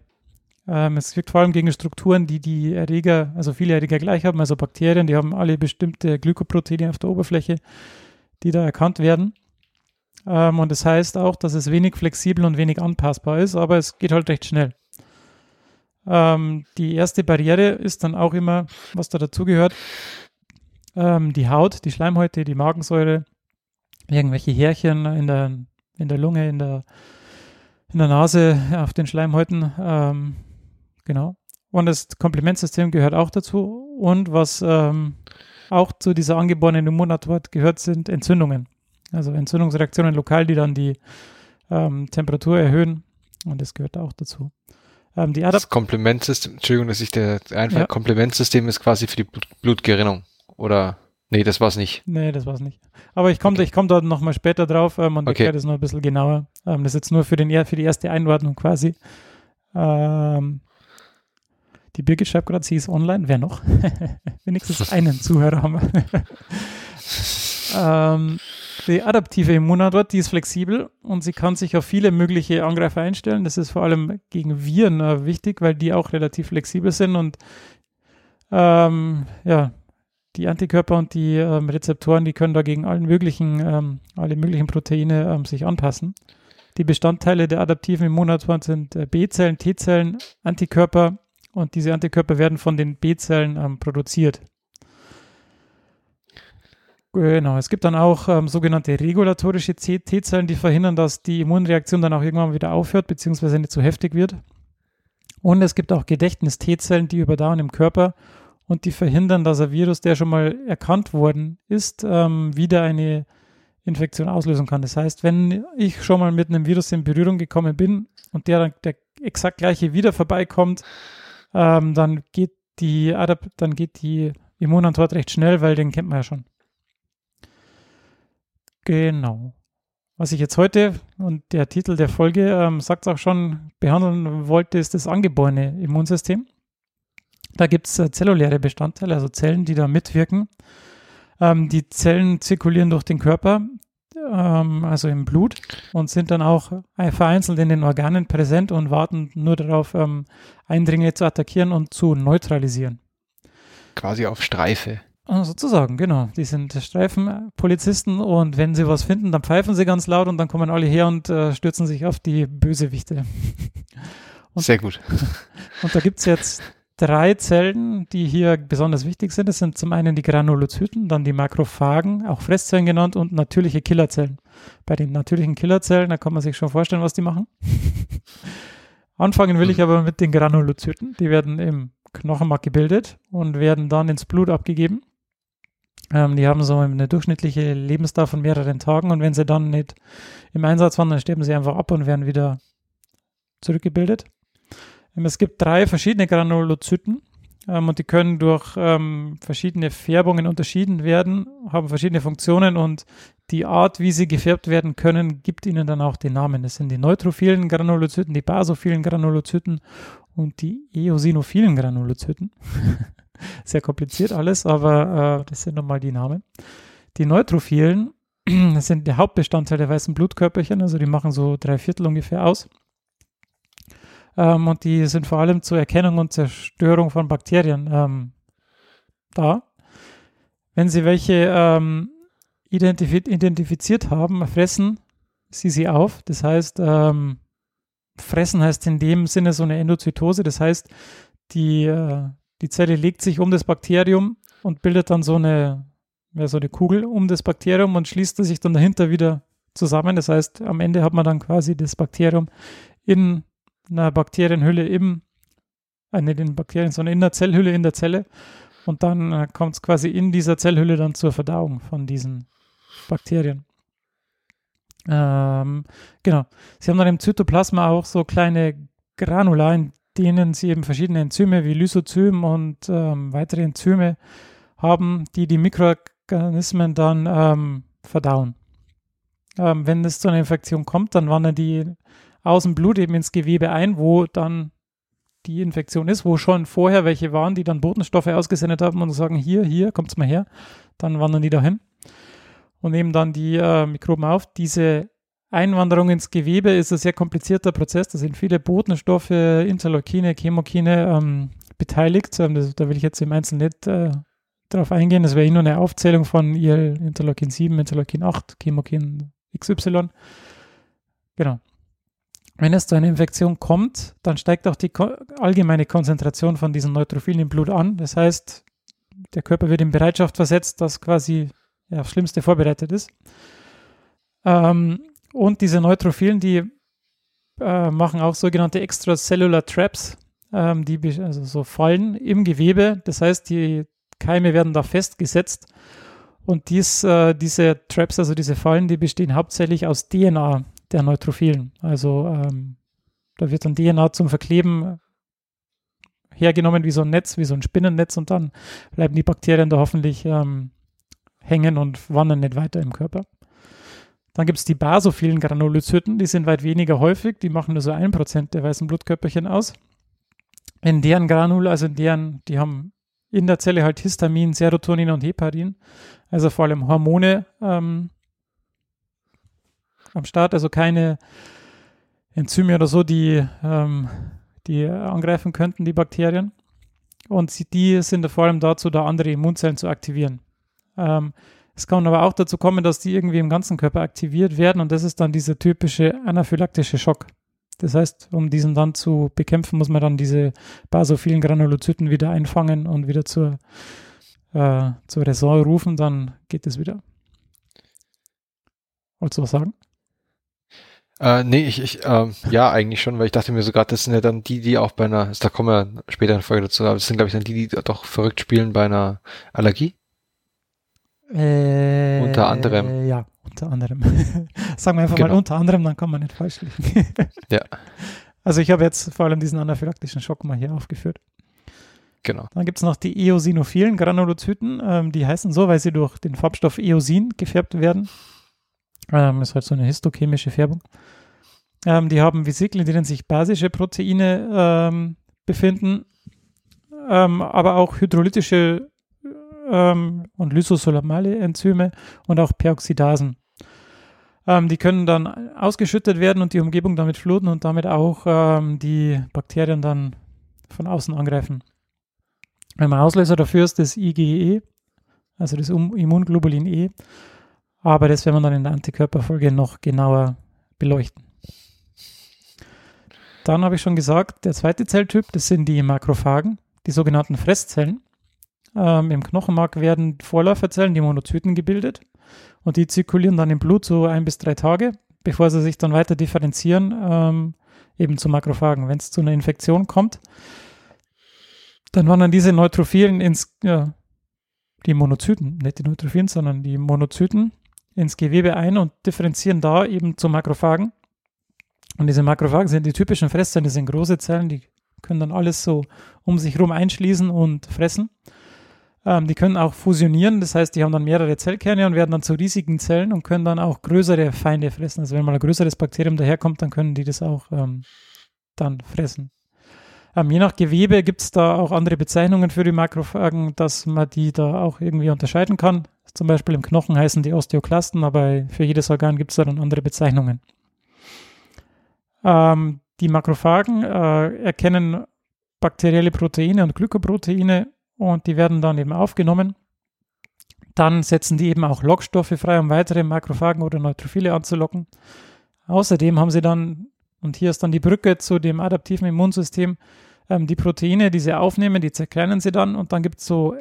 Ähm, es wirkt vor allem gegen Strukturen, die die Erreger, also viele Erreger gleich haben, also Bakterien, die haben alle bestimmte Glykoproteine auf der Oberfläche, die da erkannt werden. Ähm, und das heißt auch, dass es wenig flexibel und wenig anpassbar ist, aber es geht halt recht schnell. Ähm, die erste Barriere ist dann auch immer, was da dazugehört, ähm, die Haut, die Schleimhäute, die Magensäure, irgendwelche Härchen in der, in der Lunge, in der, in der Nase, auf den Schleimhäuten. Ähm, genau. Und das Komplementsystem gehört auch dazu. Und was ähm, auch zu dieser angeborenen Immunantwort gehört, sind Entzündungen. Also Entzündungsreaktionen lokal, die dann die ähm, Temperatur erhöhen. Und das gehört auch dazu. Ähm, die Das Komplementsystem, Entschuldigung, dass ich der einfach Ja. Komplementsystem ist quasi für die Blut Blutgerinnung. Oder nee, das war's nicht. Nee, das war's nicht. Aber ich komme Okay. ich komm da nochmal später drauf ähm, und Okay. erkläre das noch ein bisschen genauer. Ähm, das ist jetzt nur für, den, für die erste Einordnung quasi. Ähm, die Birgit schreibt gerade, sie ist online. Wer noch? Wenigstens einen Zuhörer haben wir. ähm, die adaptive Immunantwort, die ist flexibel und sie kann sich auf viele mögliche Angreifer einstellen. Das ist vor allem gegen Viren äh, wichtig, weil die auch relativ flexibel sind und ähm, ja, die Antikörper und die ähm, Rezeptoren, die können dagegen allen möglichen, ähm, alle möglichen Proteine ähm, sich anpassen. Die Bestandteile der adaptiven Immunantwort sind äh, B-Zellen, T-Zellen, Antikörper und diese Antikörper werden von den B-Zellen ähm, produziert. Genau, es gibt dann auch ähm, sogenannte regulatorische T-Zellen, die verhindern, dass die Immunreaktion dann auch irgendwann wieder aufhört, beziehungsweise nicht zu heftig wird. Und es gibt auch Gedächtnis-T-Zellen, die überdauern im Körper und die verhindern, dass ein Virus, der schon mal erkannt worden ist, ähm, wieder eine Infektion auslösen kann. Das heißt, wenn ich schon mal mit einem Virus in Berührung gekommen bin und der dann der exakt gleiche wieder vorbeikommt, ähm, dann geht die Adap dann geht die Immunantwort recht schnell, weil den kennt man ja schon. Genau. Was ich jetzt heute und der Titel der Folge ähm, sagt es auch schon, behandeln wollte, ist das angeborene Immunsystem. Da gibt es äh, zelluläre Bestandteile, also Zellen, die da mitwirken. Ähm, die Zellen zirkulieren durch den Körper, ähm, also im Blut, und sind dann auch vereinzelt in den Organen präsent und warten nur darauf, ähm, Eindringlinge zu attackieren und zu neutralisieren. Quasi auf Streife. Ah, Sozusagen, genau. Die sind Streifenpolizisten und wenn sie was finden, dann pfeifen sie ganz laut und dann kommen alle her und äh, stürzen sich auf die Bösewichte. Und- Sehr gut. Und da gibt es jetzt drei Zellen, die hier besonders wichtig sind. Das sind zum einen die Granulozyten, dann die Makrophagen, auch Fresszellen genannt, und natürliche Killerzellen. Bei den natürlichen Killerzellen, da kann man sich schon vorstellen, was die machen. Anfangen will ich aber mit den Granulozyten. Die werden im Knochenmark gebildet und werden dann ins Blut abgegeben. Ähm, die haben so eine durchschnittliche Lebensdauer von mehreren Tagen und wenn sie dann nicht im Einsatz waren, dann sterben sie einfach ab und werden wieder zurückgebildet. Ähm, Es gibt drei verschiedene Granulozyten ähm, und die können durch ähm, verschiedene Färbungen unterschieden werden, haben verschiedene Funktionen und die Art, wie sie gefärbt werden können, gibt ihnen dann auch den Namen. Das sind die neutrophilen Granulozyten, die basophilen Granulozyten und die eosinophilen Granulozyten. Sehr kompliziert alles, aber äh, das sind nochmal die Namen. Die neutrophilen sind der Hauptbestandteil der weißen Blutkörperchen, also die machen so drei Viertel ungefähr aus. Ähm, und die sind vor allem zur Erkennung und Zerstörung von Bakterien ähm, da. Wenn sie welche ähm, identifi identifiziert haben, fressen sie sie auf. Das heißt, ähm, fressen heißt in dem Sinne so eine Endozytose. Das heißt, die, äh, die Zelle legt sich um das Bakterium und bildet dann so eine, ja, so eine Kugel um das Bakterium und schließt sich dann dahinter wieder zusammen. Das heißt, am Ende hat man dann quasi das Bakterium in einer Bakterienhülle im, äh, nicht in Bakterien, sondern in der Zellhülle in der Zelle. Und dann äh, kommt es quasi in dieser Zellhülle dann zur Verdauung von diesen Bakterien. Ähm, genau. Sie haben dann im Zytoplasma auch so kleine Granula, in denen sie eben verschiedene Enzyme wie Lysozym und ähm, weitere Enzyme haben, die die Mikroorganismen dann ähm, verdauen. Ähm, wenn es zu einer Infektion kommt, dann wandern die aus dem Blut eben ins Gewebe ein, wo dann die Infektion ist, wo schon vorher welche waren, die dann Botenstoffe ausgesendet haben und sagen, hier, hier, kommt's mal her, dann wandern die dahin und nehmen dann die äh, Mikroben auf. Diese Einwanderung ins Gewebe ist ein sehr komplizierter Prozess. Da sind viele Botenstoffe, Interleukine, Chemokine ähm, beteiligt. Ähm, das, da will ich jetzt im Einzelnen nicht äh, darauf eingehen. Das wäre eh nur eine Aufzählung von IL, Interleukin 7, Interleukin 8, Chemokin XY. Genau. Wenn es zu einer Infektion kommt, dann steigt auch die ko allgemeine Konzentration von diesen Neutrophilen im Blut an. Das heißt, der Körper wird in Bereitschaft versetzt, dass quasi ja, aufs Schlimmste vorbereitet ist. Ähm, und diese Neutrophilen, die äh, machen auch sogenannte Extracellular Traps, ähm, die also so Fallen im Gewebe. Das heißt, die Keime werden da festgesetzt. Und dies, äh, diese Traps, also diese Fallen, die bestehen hauptsächlich aus DNA der Neutrophilen. Also ähm, da wird dann DNA zum Verkleben hergenommen wie so ein Netz, wie so ein Spinnennetz und dann bleiben die Bakterien da hoffentlich ähm, hängen und wandern nicht weiter im Körper. Dann gibt es die basophilen Granulozyten, die sind weit weniger häufig, die machen nur so ein Prozent der weißen Blutkörperchen aus. In deren Granul, also in deren, die haben in der Zelle halt Histamin, Serotonin und Heparin, also vor allem Hormone ähm, am Start, also keine Enzyme oder so, die, ähm, die angreifen könnten, die Bakterien. Und die sind vor allem dazu da, andere Immunzellen zu aktivieren. Ähm, es kann aber auch dazu kommen, dass die irgendwie im ganzen Körper aktiviert werden und das ist dann dieser typische anaphylaktische Schock. Das heißt, um diesen dann zu bekämpfen, muss man dann diese basophilen Granulozyten wieder einfangen und wieder zur, äh, zur Raison rufen, dann geht es wieder. Wolltest du was sagen? Äh, nee, ich, ich ähm, ja, eigentlich schon, weil ich dachte mir sogar, das sind ja dann die, die auch bei einer, da kommen wir später in Folge dazu, aber das sind, glaube ich, dann die, die doch verrückt spielen bei einer Allergie. Äh, Unter anderem. Ja, unter anderem. Sagen wir einfach Genau. mal unter anderem, dann kann man nicht falsch liegen. Ja. Also ich habe jetzt vor allem diesen anaphylaktischen Schock mal hier aufgeführt. Genau. Dann gibt es noch die eosinophilen Granulozyten. Ähm, die heißen so, weil sie durch den Farbstoff Eosin gefärbt werden. Ähm, ist halt so eine histochemische Färbung. Ähm, die haben Vesikel, in denen sich basische Proteine ähm, befinden, ähm, aber auch hydrolytische ähm, und lysosolomale Enzyme und auch Peroxidasen. Ähm, die können dann ausgeschüttet werden und die Umgebung damit fluten und damit auch ähm, die Bakterien dann von außen angreifen. Ein Auslöser dafür ist das IgE, also das Immunglobulin E. Aber das werden wir dann in der Antikörperfolge noch genauer beleuchten. Dann habe ich schon gesagt, der zweite Zelltyp, das sind die Makrophagen, die sogenannten Fresszellen. Ähm, Im Knochenmark werden Vorläuferzellen, die Monozyten, gebildet und die zirkulieren dann im Blut so ein bis drei Tage, bevor sie sich dann weiter differenzieren, ähm, eben zu Makrophagen. Wenn es zu einer Infektion kommt, dann wandern diese Neutrophilen ins, ja, die Monozyten, nicht die Neutrophilen, sondern die Monozyten ins Gewebe ein und differenzieren da eben zu Makrophagen. Und diese Makrophagen sind die typischen Fresszellen, das sind große Zellen, die können dann alles so um sich herum einschließen und fressen. Ähm, die können auch fusionieren, das heißt, die haben dann mehrere Zellkerne und werden dann zu riesigen Zellen und können dann auch größere Feinde fressen. Also wenn mal ein größeres Bakterium daherkommt, dann können die das auch ähm, dann fressen. Ähm, je nach Gewebe gibt es da auch andere Bezeichnungen für die Makrophagen, dass man die da auch irgendwie unterscheiden kann. Zum Beispiel im Knochen heißen die Osteoklasten, aber für jedes Organ gibt es da dann andere Bezeichnungen. Ähm, die Makrophagen äh, erkennen bakterielle Proteine und Glykoproteine und die werden dann eben aufgenommen. Dann setzen die eben auch Lockstoffe frei, um weitere Makrophagen oder Neutrophile anzulocken. Außerdem haben sie dann, und hier ist dann die Brücke zu dem adaptiven Immunsystem, ähm, die Proteine, die sie aufnehmen, die zerkleinern sie dann und dann gibt es so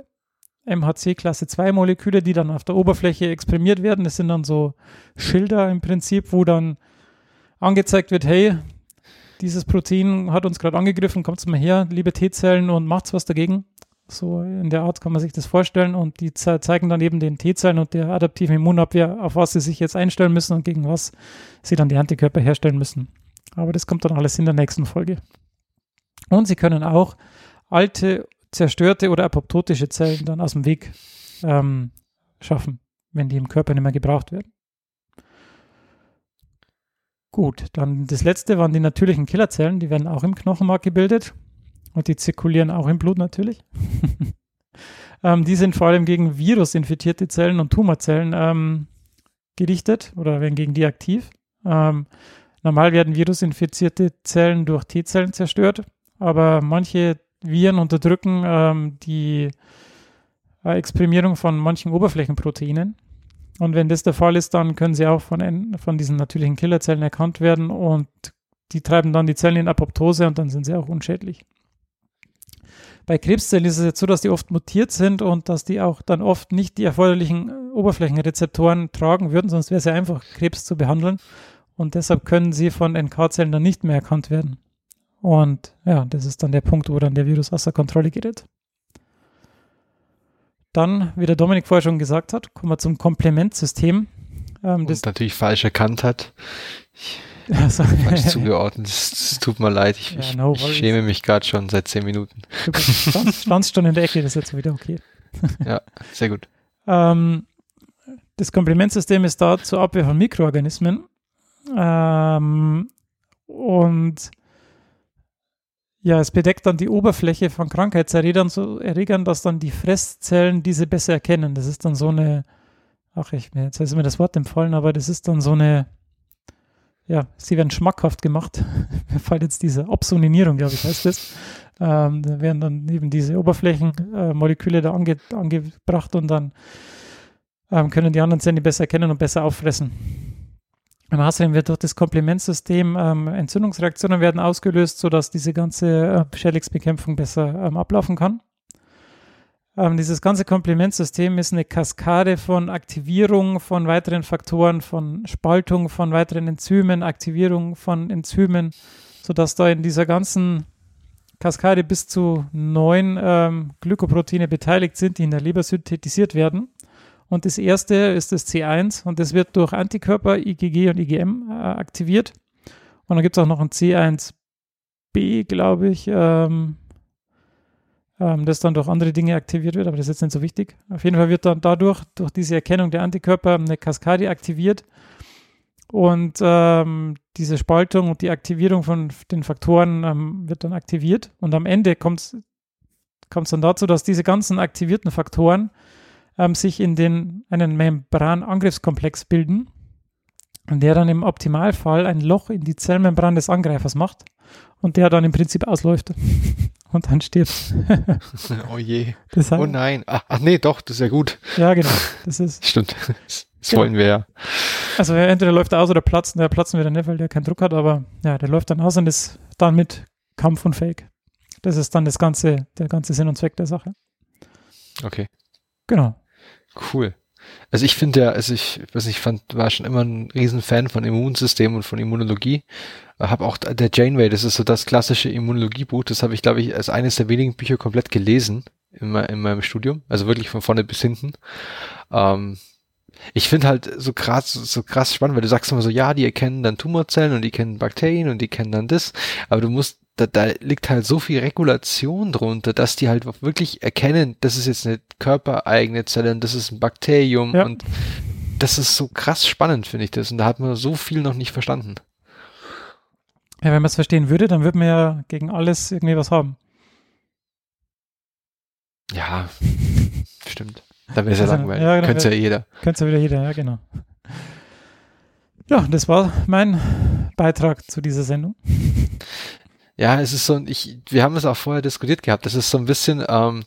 MHC Klasse 2 Moleküle, die dann auf der Oberfläche exprimiert werden. Das sind dann so Schilder im Prinzip, wo dann angezeigt wird, hey, dieses Protein hat uns gerade angegriffen, kommt mal her, liebe T-Zellen und macht's was dagegen. So in der Art kann man sich das vorstellen und die ze zeigen dann eben den T-Zellen und der adaptiven Immunabwehr, auf was sie sich jetzt einstellen müssen und gegen was sie dann die Antikörper herstellen müssen. Aber das kommt dann alles in der nächsten Folge. Und sie können auch alte, zerstörte oder apoptotische Zellen dann aus dem Weg ähm, schaffen, wenn die im Körper nicht mehr gebraucht werden. Gut, dann das letzte waren die natürlichen Killerzellen, die werden auch im Knochenmark gebildet und die zirkulieren auch im Blut natürlich. ähm, die sind vor allem gegen virusinfizierte Zellen und Tumorzellen ähm, gerichtet oder werden gegen die aktiv. Ähm, normal werden virusinfizierte Zellen durch T-Zellen zerstört, aber manche Viren unterdrücken ähm, die äh, Exprimierung von manchen Oberflächenproteinen. Und wenn das der Fall ist, dann können sie auch von, von diesen natürlichen Killerzellen erkannt werden und die treiben dann die Zellen in Apoptose und dann sind sie auch unschädlich. Bei Krebszellen ist es jetzt so, dass die oft mutiert sind und dass die auch dann oft nicht die erforderlichen Oberflächenrezeptoren tragen würden, sonst wäre es ja einfach, Krebs zu behandeln. Und deshalb können sie von NK-Zellen dann nicht mehr erkannt werden. Und ja, das ist dann der Punkt, wo dann der Virus außer Kontrolle gerät. Dann, wie der Dominik vorher schon gesagt hat, kommen wir zum Komplementsystem. Ähm, das natürlich falsch erkannt hat. Ich, also, falsch zugeordnet. Es tut mir leid. Ich, ja, no ich schäme mich gerade schon seit zehn Minuten. Du standst, standst schon in der Ecke, das ist jetzt wieder okay. ja, sehr gut. Ähm, das Komplementsystem ist da zur Abwehr von Mikroorganismen. Ähm, und ja, es bedeckt dann die Oberfläche von Krankheitserregern, so Erregern, dass dann die Fresszellen diese besser erkennen. Das ist dann so eine, ach, ich, jetzt ist mir das Wort empfohlen, aber das ist dann so eine, ja, sie werden schmackhaft gemacht. Mir fällt jetzt diese Absoninierung, glaube ich, heißt das. Ähm, da werden dann eben diese Oberflächenmoleküle äh, da ange, angebracht und dann ähm, können die anderen die besser erkennen und besser auffressen. Außerdem wird durch das Komplementsystem ähm, Entzündungsreaktionen werden ausgelöst, sodass diese ganze äh, Schädlingsbekämpfung besser ähm, ablaufen kann. Ähm, dieses ganze Komplementsystem ist eine Kaskade von Aktivierung von weiteren Faktoren, von Spaltung von weiteren Enzymen, Aktivierung von Enzymen, sodass da in dieser ganzen Kaskade bis zu neun ähm, Glykoproteine beteiligt sind, die in der Leber synthetisiert werden. Und das erste ist das C1 und das wird durch Antikörper, IgG und IgM äh, aktiviert. Und dann gibt es auch noch ein C1b, glaube ich, ähm, ähm, das dann durch andere Dinge aktiviert wird, aber das ist jetzt nicht so wichtig. Auf jeden Fall wird dann dadurch, durch diese Erkennung der Antikörper, eine Kaskade aktiviert. Und ähm, diese Spaltung und die Aktivierung von den Faktoren ähm, wird dann aktiviert. Und am Ende kommt es dann dazu, dass diese ganzen aktivierten Faktoren ähm, sich in den, einen Membranangriffskomplex bilden. Und der dann im Optimalfall ein Loch in die Zellmembran des Angreifers macht und der dann im Prinzip ausläuft und dann stirbt. oh je. Das heißt, Oh nein. Ach, ach nee, doch, das ist ja gut. ja, genau. Das ist, Stimmt. Das, Genau. wollen wir ja. also entweder läuft er aus oder platzt. Der platzen wird er nicht, weil der keinen Druck hat, aber ja, der läuft dann aus und ist dann mit kampfunfähig. Das ist dann das ganze, der ganze Sinn und Zweck der Sache. Okay. Genau. Cool. Also ich finde ja, also ich weiß nicht, fand, war schon immer ein Riesenfan von Immunsystem und von Immunologie. Habe auch der Janeway, das ist so das klassische Immunologiebuch, das habe ich, glaube ich, als eines der wenigen Bücher komplett gelesen in, in meinem Studium. Also wirklich von vorne bis hinten. Ähm, ich finde halt so krass, so krass spannend, weil du sagst immer so, ja, die erkennen dann Tumorzellen und die kennen Bakterien und die kennen dann das, aber du musst, da, da liegt halt so viel Regulation drunter, dass die halt wirklich erkennen, das ist jetzt eine körpereigene Zelle und das ist ein Bakterium Ja. und das ist so krass spannend, finde ich das. Und da hat man so viel noch nicht verstanden. Ja, wenn man es verstehen würde, dann würde man ja gegen alles irgendwie was haben. Ja, stimmt. Da wäre es ja Also, langweilig. ja, genau, Könnte ja jeder. Könnte ja wieder jeder, ja, genau. Ja, das war mein Beitrag zu dieser Sendung. Ja, es ist so, ich, wir haben es auch vorher diskutiert gehabt, das ist so ein bisschen, ähm,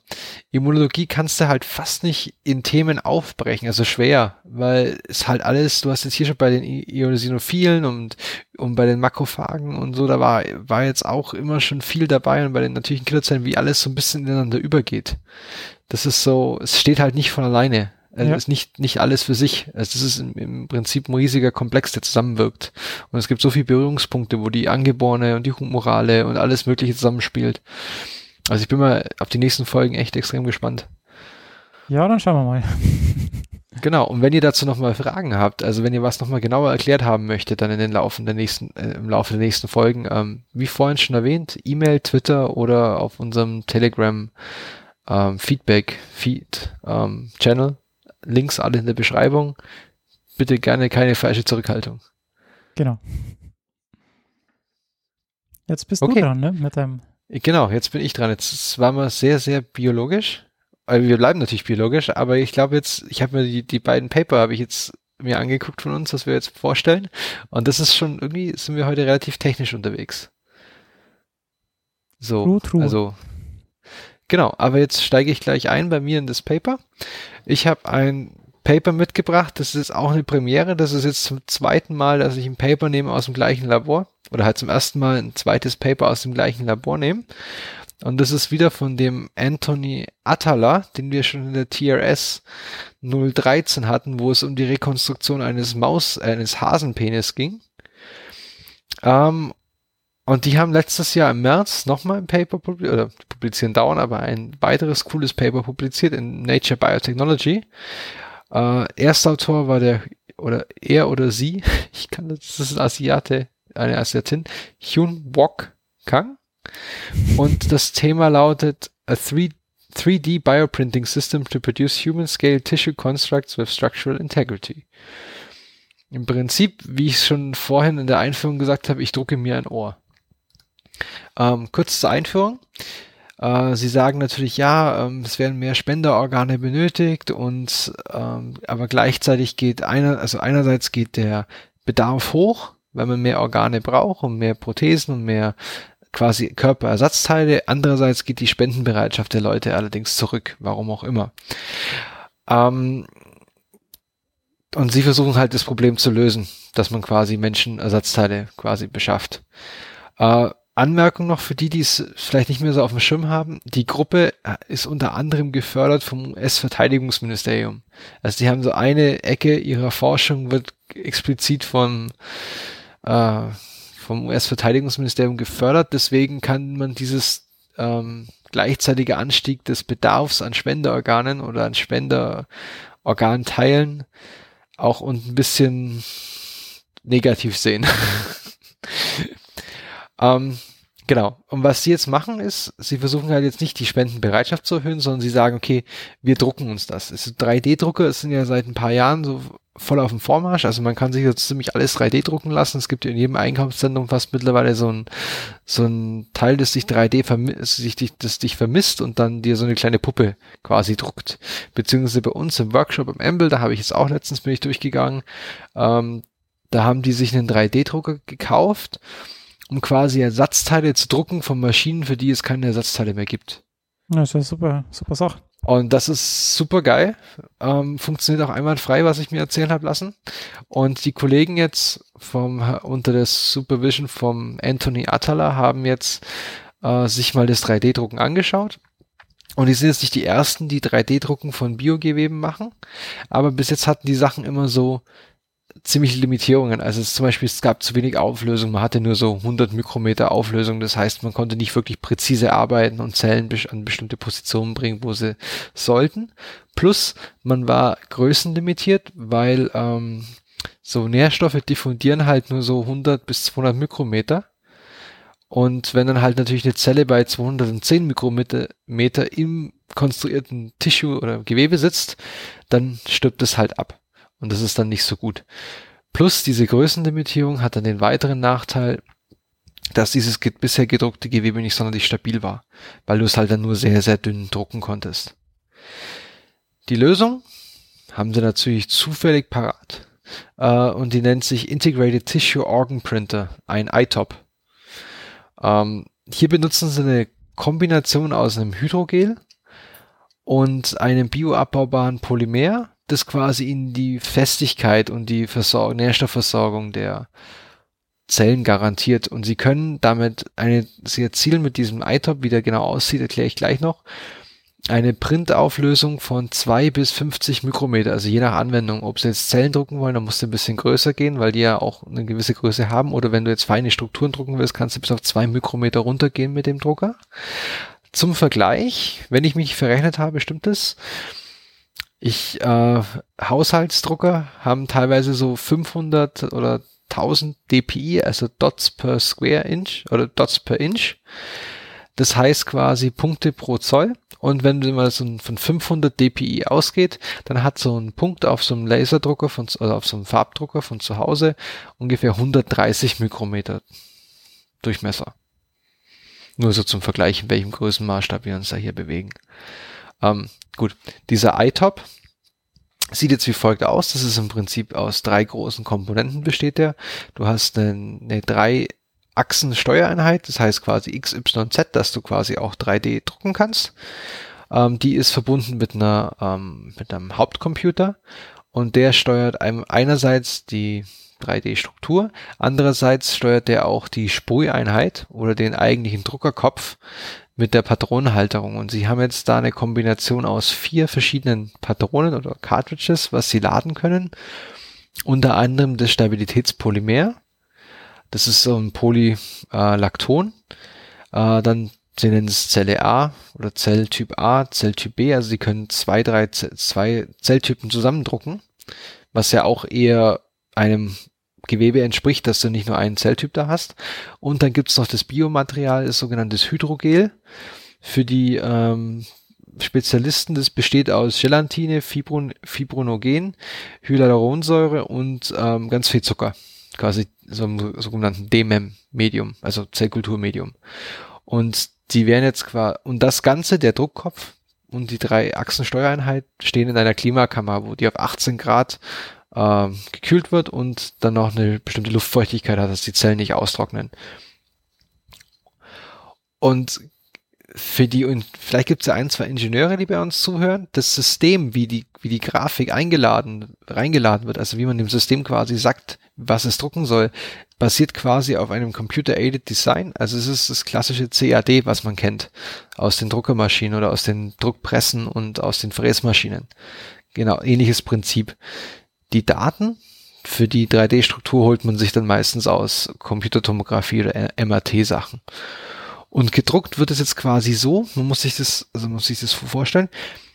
Immunologie kannst du halt fast nicht in Themen aufbrechen, also schwer, weil es halt alles, du hast jetzt hier schon bei den Ionosinophilen und, und bei den Makrophagen und so, da war, war jetzt auch immer schon viel dabei und bei den natürlichen Killerzellen, wie alles so ein bisschen ineinander übergeht. Das ist so, es steht halt nicht von alleine. Also Ja. ist nicht, nicht alles für sich. Also das ist im, im Prinzip ein riesiger Komplex, der zusammenwirkt. Und es gibt so viele Berührungspunkte, wo die Angeborene und die Humorale und alles Mögliche zusammenspielt. Also ich bin mal auf die nächsten Folgen echt extrem gespannt. Ja, dann schauen wir mal. Genau, und wenn ihr dazu nochmal Fragen habt, also wenn ihr was nochmal genauer erklärt haben möchtet, dann in den Laufen der nächsten, äh, im Laufe der nächsten Folgen, ähm, wie vorhin schon erwähnt, E-Mail, Twitter oder auf unserem Telegram ähm, Feedback Feed ähm, Channel. Links alle in der Beschreibung. Bitte gerne keine falsche Zurückhaltung. Genau. Jetzt bist Okay. du dran, ne? Mit deinem. Genau, jetzt bin ich dran. Jetzt waren wir sehr, sehr biologisch. Also wir bleiben natürlich biologisch, aber ich glaube jetzt, ich habe mir die, die beiden Paper habe ich jetzt mir angeguckt von uns, was wir jetzt vorstellen. Und das ist schon, irgendwie sind wir heute relativ technisch unterwegs. So, True, true. also genau, aber jetzt steige ich gleich ein bei mir in das Paper. Ich habe ein Paper mitgebracht, das ist auch eine Premiere, das ist jetzt zum zweiten Mal, dass ich ein Paper nehme aus dem gleichen Labor oder halt zum ersten Mal ein zweites Paper aus dem gleichen Labor nehme. Und das ist wieder von dem Anthony Attala, den wir schon in der TRS 013 hatten, wo es um die Rekonstruktion eines Maus, äh, eines Hasenpenis ging. Ähm, und die haben letztes Jahr im März nochmal ein Paper publiziert, oder publizieren dauern, aber ein weiteres cooles Paper publiziert in Nature Biotechnology. Äh, Erstautor war der, oder er oder sie, ich kann das, das ist ein Asiate, eine Asiatin, Hyun Wok Kang. Und das Thema lautet A 3, 3D Bioprinting System to Produce Human Scale Tissue Constructs with Structural Integrity. Im Prinzip, wie ich schon vorhin in der Einführung gesagt habe, ich drucke mir ein Ohr. Ähm, kurz zur Einführung. Äh, Sie sagen natürlich, ja, ähm, es werden mehr Spenderorgane benötigt und ähm, aber gleichzeitig geht einer, also einerseits geht der Bedarf hoch, weil man mehr Organe braucht und mehr Prothesen und mehr quasi Körperersatzteile. Andererseits geht die Spendenbereitschaft der Leute allerdings zurück, warum auch immer. Ähm, und sie versuchen halt das Problem zu lösen, dass man quasi Menschenersatzteile quasi beschafft. Äh, Anmerkung noch für die, die es vielleicht nicht mehr so auf dem Schirm haben. Die Gruppe ist unter anderem gefördert vom US-Verteidigungsministerium. Also die haben so eine Ecke ihrer Forschung wird explizit von äh, vom US-Verteidigungsministerium gefördert. Deswegen kann man dieses ähm, gleichzeitige Anstieg des Bedarfs an Spenderorganen oder an Spenderorganteilen auch und ein bisschen negativ sehen. ähm, genau. Und was sie jetzt machen ist, sie versuchen halt jetzt nicht die Spendenbereitschaft zu erhöhen, sondern sie sagen, okay, wir drucken uns das. Es ist 3D-Drucker, es sind ja seit ein paar Jahren so voll auf dem Vormarsch. Also man kann sich jetzt ziemlich alles 3D drucken lassen. Es gibt ja in jedem Einkaufszentrum fast mittlerweile so ein, so ein Teil, das sich 3D vermisst, das dich vermisst und dann dir so eine kleine Puppe quasi druckt. Beziehungsweise bei uns im Workshop im Amble, da habe ich jetzt auch letztens bin ich durchgegangen, ähm, Da haben die sich einen 3D-Drucker gekauft, um quasi Ersatzteile zu drucken von Maschinen, für die es keine Ersatzteile mehr gibt. Ja, das ist ja super, super Sache. Und das ist super geil. Ähm, funktioniert auch einwandfrei, was ich mir erzählen habe lassen. Und die Kollegen jetzt vom unter der Supervision vom Anthony Attala haben jetzt äh, sich mal das 3D-Drucken angeschaut. Und die sind jetzt nicht die ersten, die 3D-Drucken von Biogeweben machen. Aber bis jetzt hatten die Sachen immer so ziemliche Limitierungen. Also es, zum Beispiel, es gab zu wenig Auflösung. Man hatte nur so 100 Mikrometer Auflösung. Das heißt, man konnte nicht wirklich präzise arbeiten und Zellen an bestimmte Positionen bringen, wo sie sollten. Plus, man war größenlimitiert, weil ähm, so Nährstoffe diffundieren halt nur so 100 bis 200 Mikrometer. Und wenn dann halt natürlich eine Zelle bei 210 Mikrometer Meter im konstruierten Tissue oder Gewebe sitzt, dann stirbt es halt ab. Und das ist dann nicht so gut. Plus diese Größenlimitierung hat dann den weiteren Nachteil, dass dieses bisher gedruckte Gewebe nicht sonderlich stabil war, weil du es halt dann nur sehr, sehr dünn drucken konntest. Die Lösung haben sie natürlich zufällig parat äh, und die nennt sich Integrated Tissue Organ Printer, ein iTop. Ähm, hier benutzen sie eine Kombination aus einem Hydrogel und einem bioabbaubaren Polymer, das quasi in die Festigkeit und die Versor Nährstoffversorgung der Zellen garantiert. Und sie können damit eine, sie erzielen mit diesem iTop, wie der genau aussieht, erkläre ich gleich noch, eine Printauflösung von zwei bis 50 Mikrometer, also je nach Anwendung. Ob sie jetzt Zellen drucken wollen, dann musst du ein bisschen größer gehen, weil die ja auch eine gewisse Größe haben. Oder wenn du jetzt feine Strukturen drucken willst, kannst du bis auf zwei Mikrometer runtergehen mit dem Drucker. Zum Vergleich, wenn ich mich verrechnet habe, stimmt es. Ich, äh, Haushaltsdrucker haben teilweise so 500 oder 1000 dpi, also Dots per Square Inch oder Dots per Inch. Das heißt quasi Punkte pro Zoll. Und wenn man so von 500 dpi ausgeht, dann hat so ein Punkt auf so einem Laserdrucker von, oder auf so einem Farbdrucker von zu Hause ungefähr 130 Mikrometer Durchmesser. Nur so zum Vergleich, in welchem Größenmaßstab wir uns da hier bewegen. Ähm, gut, dieser iTop sieht jetzt wie folgt aus. Das ist im Prinzip aus drei großen Komponenten besteht der. Du hast eine, eine drei Achsen Steuereinheit, das heißt quasi X, Y, Z, dass du quasi auch 3D drucken kannst. Ähm, die ist verbunden mit einer ähm, mit einem Hauptcomputer und der steuert einem einerseits die 3D-Struktur. Andererseits steuert der auch die Sprüheinheit oder den eigentlichen Druckerkopf mit der Patronenhalterung. Und sie haben jetzt da eine Kombination aus vier verschiedenen Patronen oder Cartridges, was sie laden können. Unter anderem das Stabilitätspolymer. Das ist so ein Polylakton. Äh, dann sie nennen es Zelle A oder Zelltyp A, Zelltyp B. Also sie können zwei, drei, zwei Zelltypen zusammendrucken, was ja auch eher einem Gewebe entspricht, dass du nicht nur einen Zelltyp da hast. Und dann gibt's noch das Biomaterial, das sogenanntes Hydrogel. Für die ähm, Spezialisten, das besteht aus Gelatine, Fibron, Fibronogen, Hyaluronsäure und ähm, ganz viel Zucker. Quasi so einem sogenannten DMEM-Medium, also Zellkulturmedium. Und die werden jetzt quasi, und das Ganze, der Druckkopf und die drei Achsensteuereinheit stehen in einer Klimakammer, wo die auf 18 Grad äh, gekühlt wird und dann noch eine bestimmte Luftfeuchtigkeit hat, dass die Zellen nicht austrocknen. Und für die, und vielleicht gibt es ja ein, zwei Ingenieure, die bei uns zuhören, das System, wie die, wie die Grafik eingeladen, reingeladen wird, also wie man dem System quasi sagt, was es drucken soll, basiert quasi auf einem Computer-Aided Design. Also es ist das klassische CAD, was man kennt aus den Druckermaschinen oder aus den Druckpressen und aus den Fräsmaschinen. Genau, ähnliches Prinzip. Die Daten für die 3D-Struktur holt man sich dann meistens aus Computertomographie oder MRT-Sachen. Und gedruckt wird es jetzt quasi so, man muss sich das, also muss sich das vorstellen,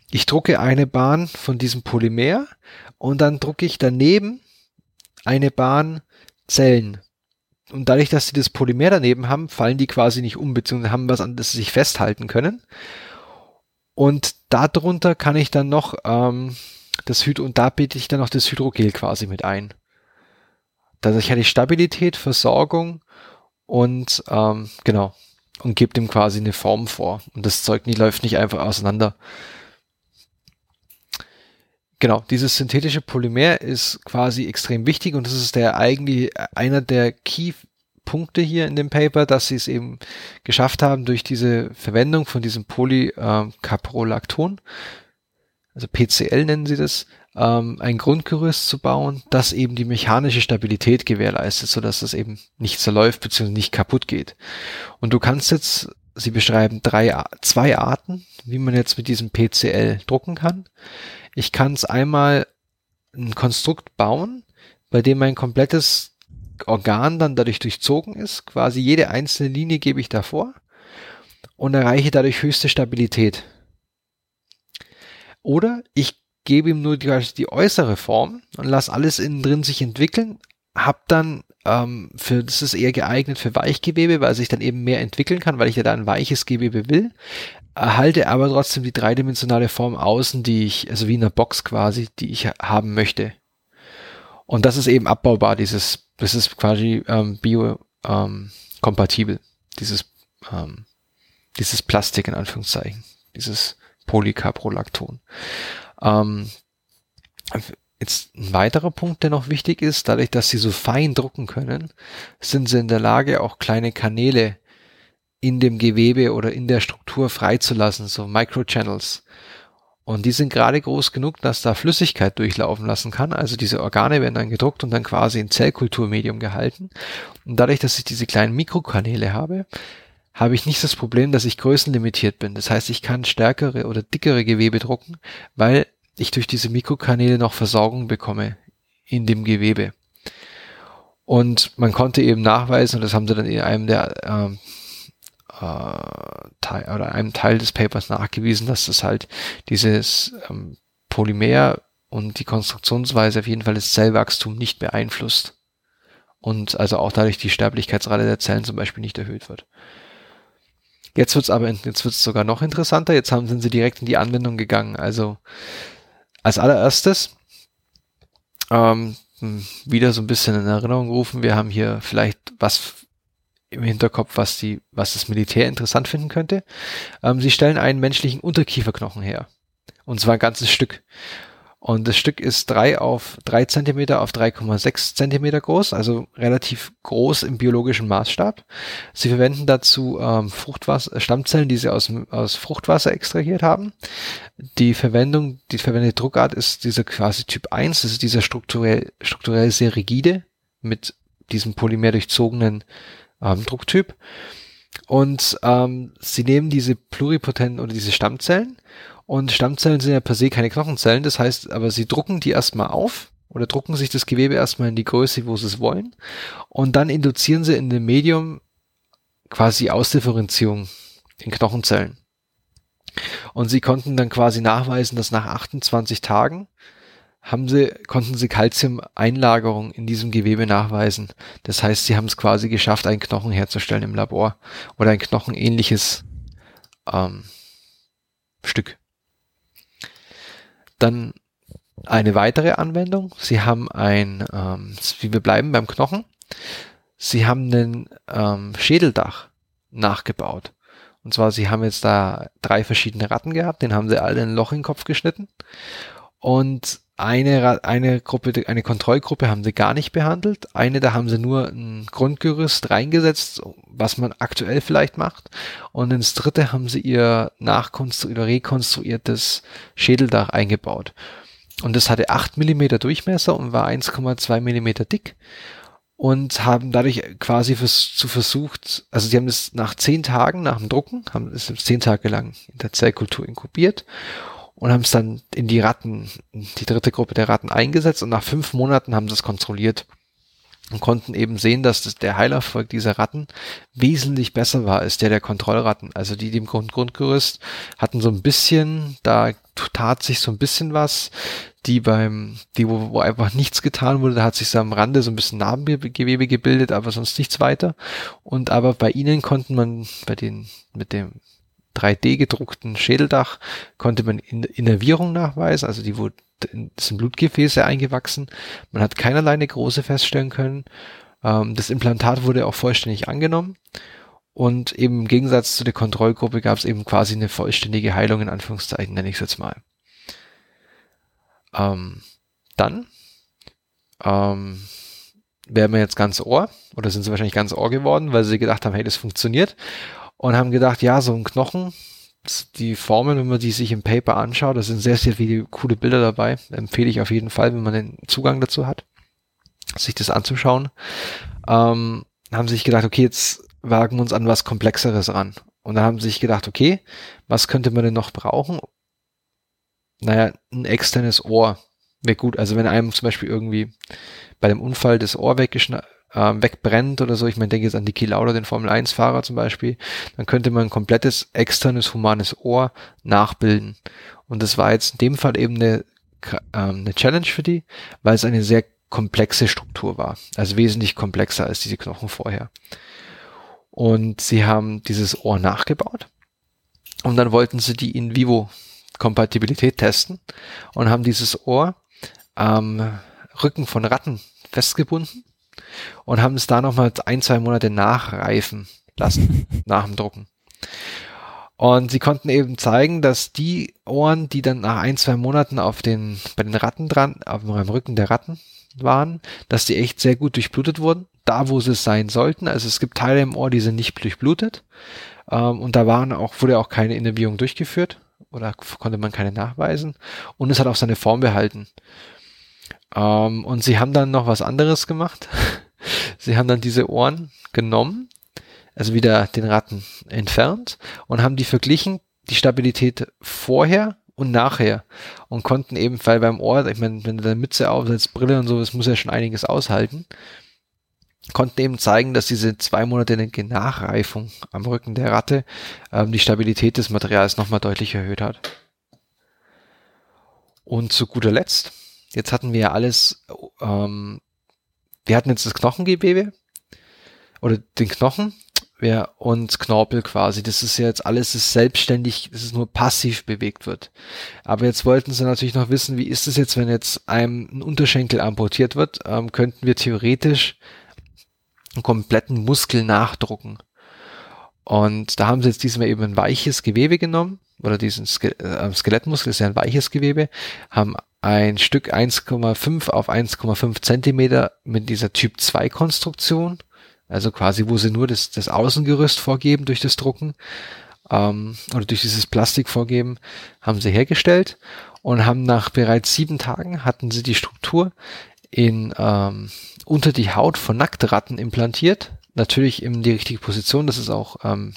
ich drucke eine Bahn von diesem Polymer und dann drucke ich daneben eine Bahn Zellen. Und dadurch, dass sie das Polymer daneben haben, fallen die quasi nicht um, beziehungsweise haben was, an das sie sich festhalten können. Und darunter kann ich dann noch ähm, das Hyd und da biete ich dann noch das Hydrogel quasi mit ein. Dadurch hatte ich Stabilität, Versorgung und ähm, genau und gebe dem quasi eine Form vor und das Zeug nie läuft nicht einfach auseinander. genau, dieses synthetische Polymer ist quasi extrem wichtig und das ist der eigentlich einer der Key-Punkte hier in dem Paper, dass sie es eben geschafft haben, durch diese Verwendung von diesem Polycaprolacton, also PCL nennen sie das, ähm, ein Grundgerüst zu bauen, das eben die mechanische Stabilität gewährleistet, sodass es eben nicht zerläuft bzw. nicht kaputt geht. Und du kannst jetzt, sie beschreiben drei, zwei Arten, wie man jetzt mit diesem PCL drucken kann. Ich kann es einmal ein Konstrukt bauen, bei dem mein komplettes Organ dann dadurch durchzogen ist. Quasi jede einzelne Linie gebe ich davor und erreiche dadurch höchste Stabilität. Oder ich gebe ihm nur die, die äußere Form und lasse alles innen drin sich entwickeln, hab dann ähm, für das ist eher geeignet für Weichgewebe, weil sich dann eben mehr entwickeln kann, weil ich ja da ein weiches Gewebe will, erhalte aber trotzdem die dreidimensionale Form außen, die ich, also wie in einer Box quasi, die ich haben möchte. Und das ist eben abbaubar, dieses, das ist quasi ähm, bio ähm, dieses, ähm, dieses Plastik in Anführungszeichen, dieses Polycaprolacton. Ähm, Jetzt ein weiterer Punkt, der noch wichtig ist, dadurch, dass sie so fein drucken können, sind sie in der Lage, auch kleine Kanäle in dem Gewebe oder in der Struktur freizulassen, so Microchannels. Und die sind gerade groß genug, dass da Flüssigkeit durchlaufen lassen kann. Also diese Organe werden dann gedruckt und dann quasi in Zellkulturmedium gehalten. Und dadurch, dass ich diese kleinen Mikrokanäle habe, habe ich nicht das Problem, dass ich größenlimitiert bin. Das heißt, ich kann stärkere oder dickere Gewebe drucken, weil ich durch diese Mikrokanäle noch Versorgung bekomme in dem Gewebe. Und man konnte eben nachweisen, und das haben sie dann in einem der ähm, äh, Teil, oder einem Teil des Papers nachgewiesen, dass das halt dieses ähm, Polymer und die Konstruktionsweise auf jeden Fall das Zellwachstum nicht beeinflusst. Und also auch dadurch die Sterblichkeitsrate der Zellen zum Beispiel nicht erhöht wird. Jetzt wird's aber, jetzt wird's sogar noch interessanter. Jetzt haben, sind sie direkt in die Anwendung gegangen. Also als allererstes ähm, wieder so ein bisschen in Erinnerung rufen. Wir haben hier vielleicht was im Hinterkopf, was die, was das Militär interessant finden könnte. Ähm, sie stellen einen menschlichen Unterkieferknochen her. Und zwar ein ganzes Stück. Und das Stück ist drei auf drei Zentimeter auf 3,6 Zentimeter groß, also relativ groß im biologischen Maßstab. Sie verwenden dazu ähm, Fruchtwasser, Stammzellen, die sie aus, aus Fruchtwasser extrahiert haben. Die Verwendung, die verwendete Druckart ist dieser quasi Typ 1, das ist dieser strukturell, strukturell sehr rigide mit diesem polymer durchzogenen ähm, Drucktyp. Und ähm, sie nehmen diese pluripotenten oder diese Stammzellen und Stammzellen sind ja per se keine Knochenzellen, das heißt, aber sie drucken die erstmal auf oder drucken sich das Gewebe erstmal in die Größe, wo sie es wollen. Und dann induzieren sie in dem Medium quasi Ausdifferenzierung in Knochenzellen. Und sie konnten dann quasi nachweisen, dass nach 28 Tagen haben sie, konnten sie Calcium-Einlagerung in diesem Gewebe nachweisen. Das heißt, sie haben es quasi geschafft, einen Knochen herzustellen im Labor oder ein knochenähnliches ähm, Stück. Dann eine weitere Anwendung. Sie haben ein, ähm, wie wir bleiben beim Knochen, Sie haben ein ähm, Schädeldach nachgebaut. Und zwar, Sie haben jetzt da drei verschiedene Ratten gehabt, den haben Sie alle ein Loch in den Kopf geschnitten. Und eine, eine Gruppe, eine Kontrollgruppe haben sie gar nicht behandelt. Eine, da haben sie nur ein Grundgerüst reingesetzt, was man aktuell vielleicht macht. Und ins dritte haben sie ihr nachkonstruiert oder rekonstruiertes Schädeldach eingebaut. Und das hatte 8 Millimeter Durchmesser und war 1,2 Millimeter dick und haben dadurch quasi vers zu versucht, also sie haben es nach zehn Tagen nach dem Drucken, haben es zehn Tage lang in der Zellkultur inkubiert und haben es dann in die Ratten, die dritte Gruppe der Ratten eingesetzt und nach fünf Monaten haben sie es kontrolliert und konnten eben sehen, dass das, der Heilerfolg dieser Ratten wesentlich besser war als der der Kontrollratten. Also die, die im Grund Grundgerüst hatten so ein bisschen, da tat sich so ein bisschen was. Die beim, die, wo, wo einfach nichts getan wurde, da hat sich so am Rande so ein bisschen Narbengewebe gebildet, aber sonst nichts weiter. Und aber bei ihnen konnten man, bei den, mit dem 3D gedruckten Schädeldach konnte man Innervierung nachweisen, also die wurde, sind Blutgefäße eingewachsen. Man hat keinerlei Nekrose feststellen können. Ähm, das Implantat wurde auch vollständig angenommen. Und eben im Gegensatz zu der Kontrollgruppe gab es eben quasi eine vollständige Heilung, in Anführungszeichen nenne ich es jetzt mal. Ähm, dann ähm, werden wir jetzt ganz Ohr oder sind sie wahrscheinlich ganz Ohr geworden, weil sie gedacht haben, hey, das funktioniert und haben gedacht, ja, so ein Knochen, die Formeln, wenn man die sich im Paper anschaut, da sind sehr, sehr viele coole Bilder dabei. Empfehle ich auf jeden Fall, wenn man den Zugang dazu hat, sich das anzuschauen. Ähm, haben sich gedacht, okay, jetzt wagen wir uns an was Komplexeres ran. Und dann haben sie sich gedacht, okay, was könnte man denn noch brauchen? Naja, ein externes Ohr wäre gut. Also wenn einem zum Beispiel irgendwie bei dem Unfall das Ohr weggeschnappt ähm, wegbrennt oder so, ich meine, denke jetzt an Niki Lauda, den Formel-1-Fahrer zum Beispiel, dann könnte man ein komplettes externes humanes Ohr nachbilden. Und das war jetzt in dem Fall eben eine, ähm, eine Challenge für die, weil es eine sehr komplexe Struktur war. Also wesentlich komplexer als diese Knochen vorher. Und sie haben dieses Ohr nachgebaut und dann wollten sie die in vivo Kompatibilität testen und haben dieses Ohr am Rücken von Ratten festgebunden und haben es da nochmal ein, zwei Monate nachreifen lassen, nach dem Drucken. Und sie konnten eben zeigen, dass die Ohren, die dann nach ein, zwei Monaten auf den, bei den Ratten dran, auf dem Rücken der Ratten waren, dass die echt sehr gut durchblutet wurden, da wo sie sein sollten. Also es gibt Teile im Ohr, die sind nicht durchblutet. Ähm, und da waren auch, wurde auch keine Innervierung durchgeführt oder konnte man keine nachweisen. Und es hat auch seine Form behalten. Ähm, und sie haben dann noch was anderes gemacht. sie haben dann diese Ohren genommen, also wieder den Ratten entfernt und haben die verglichen, die Stabilität vorher und nachher und konnten eben, weil beim Ohr, ich meine, wenn du deine Mütze aufsetzt, Brille und so, das muss ja schon einiges aushalten, konnten eben zeigen, dass diese zwei Monate Nachreifung am Rücken der Ratte ähm, die Stabilität des Materials nochmal deutlich erhöht hat. Und zu guter Letzt Jetzt hatten wir ja alles, ähm, wir hatten jetzt das Knochengewebe oder den Knochen ja, und Knorpel quasi. Das ist ja jetzt alles ist selbstständig, das ist nur passiv bewegt wird. Aber jetzt wollten sie natürlich noch wissen, wie ist es jetzt, wenn jetzt einem ein Unterschenkel amputiert wird, ähm, könnten wir theoretisch einen kompletten Muskel nachdrucken. Und da haben sie jetzt diesmal eben ein weiches Gewebe genommen, oder diesen Ske äh, Skelettmuskel ist ja ein weiches Gewebe, haben ein Stück 1,5 auf 1,5 Zentimeter mit dieser Typ 2 Konstruktion, also quasi wo sie nur das, das Außengerüst vorgeben durch das Drucken ähm, oder durch dieses Plastik vorgeben, haben sie hergestellt und haben nach bereits sieben Tagen hatten sie die Struktur in ähm, unter die Haut von Nacktratten implantiert. Natürlich in die richtige Position, dass es auch ähm,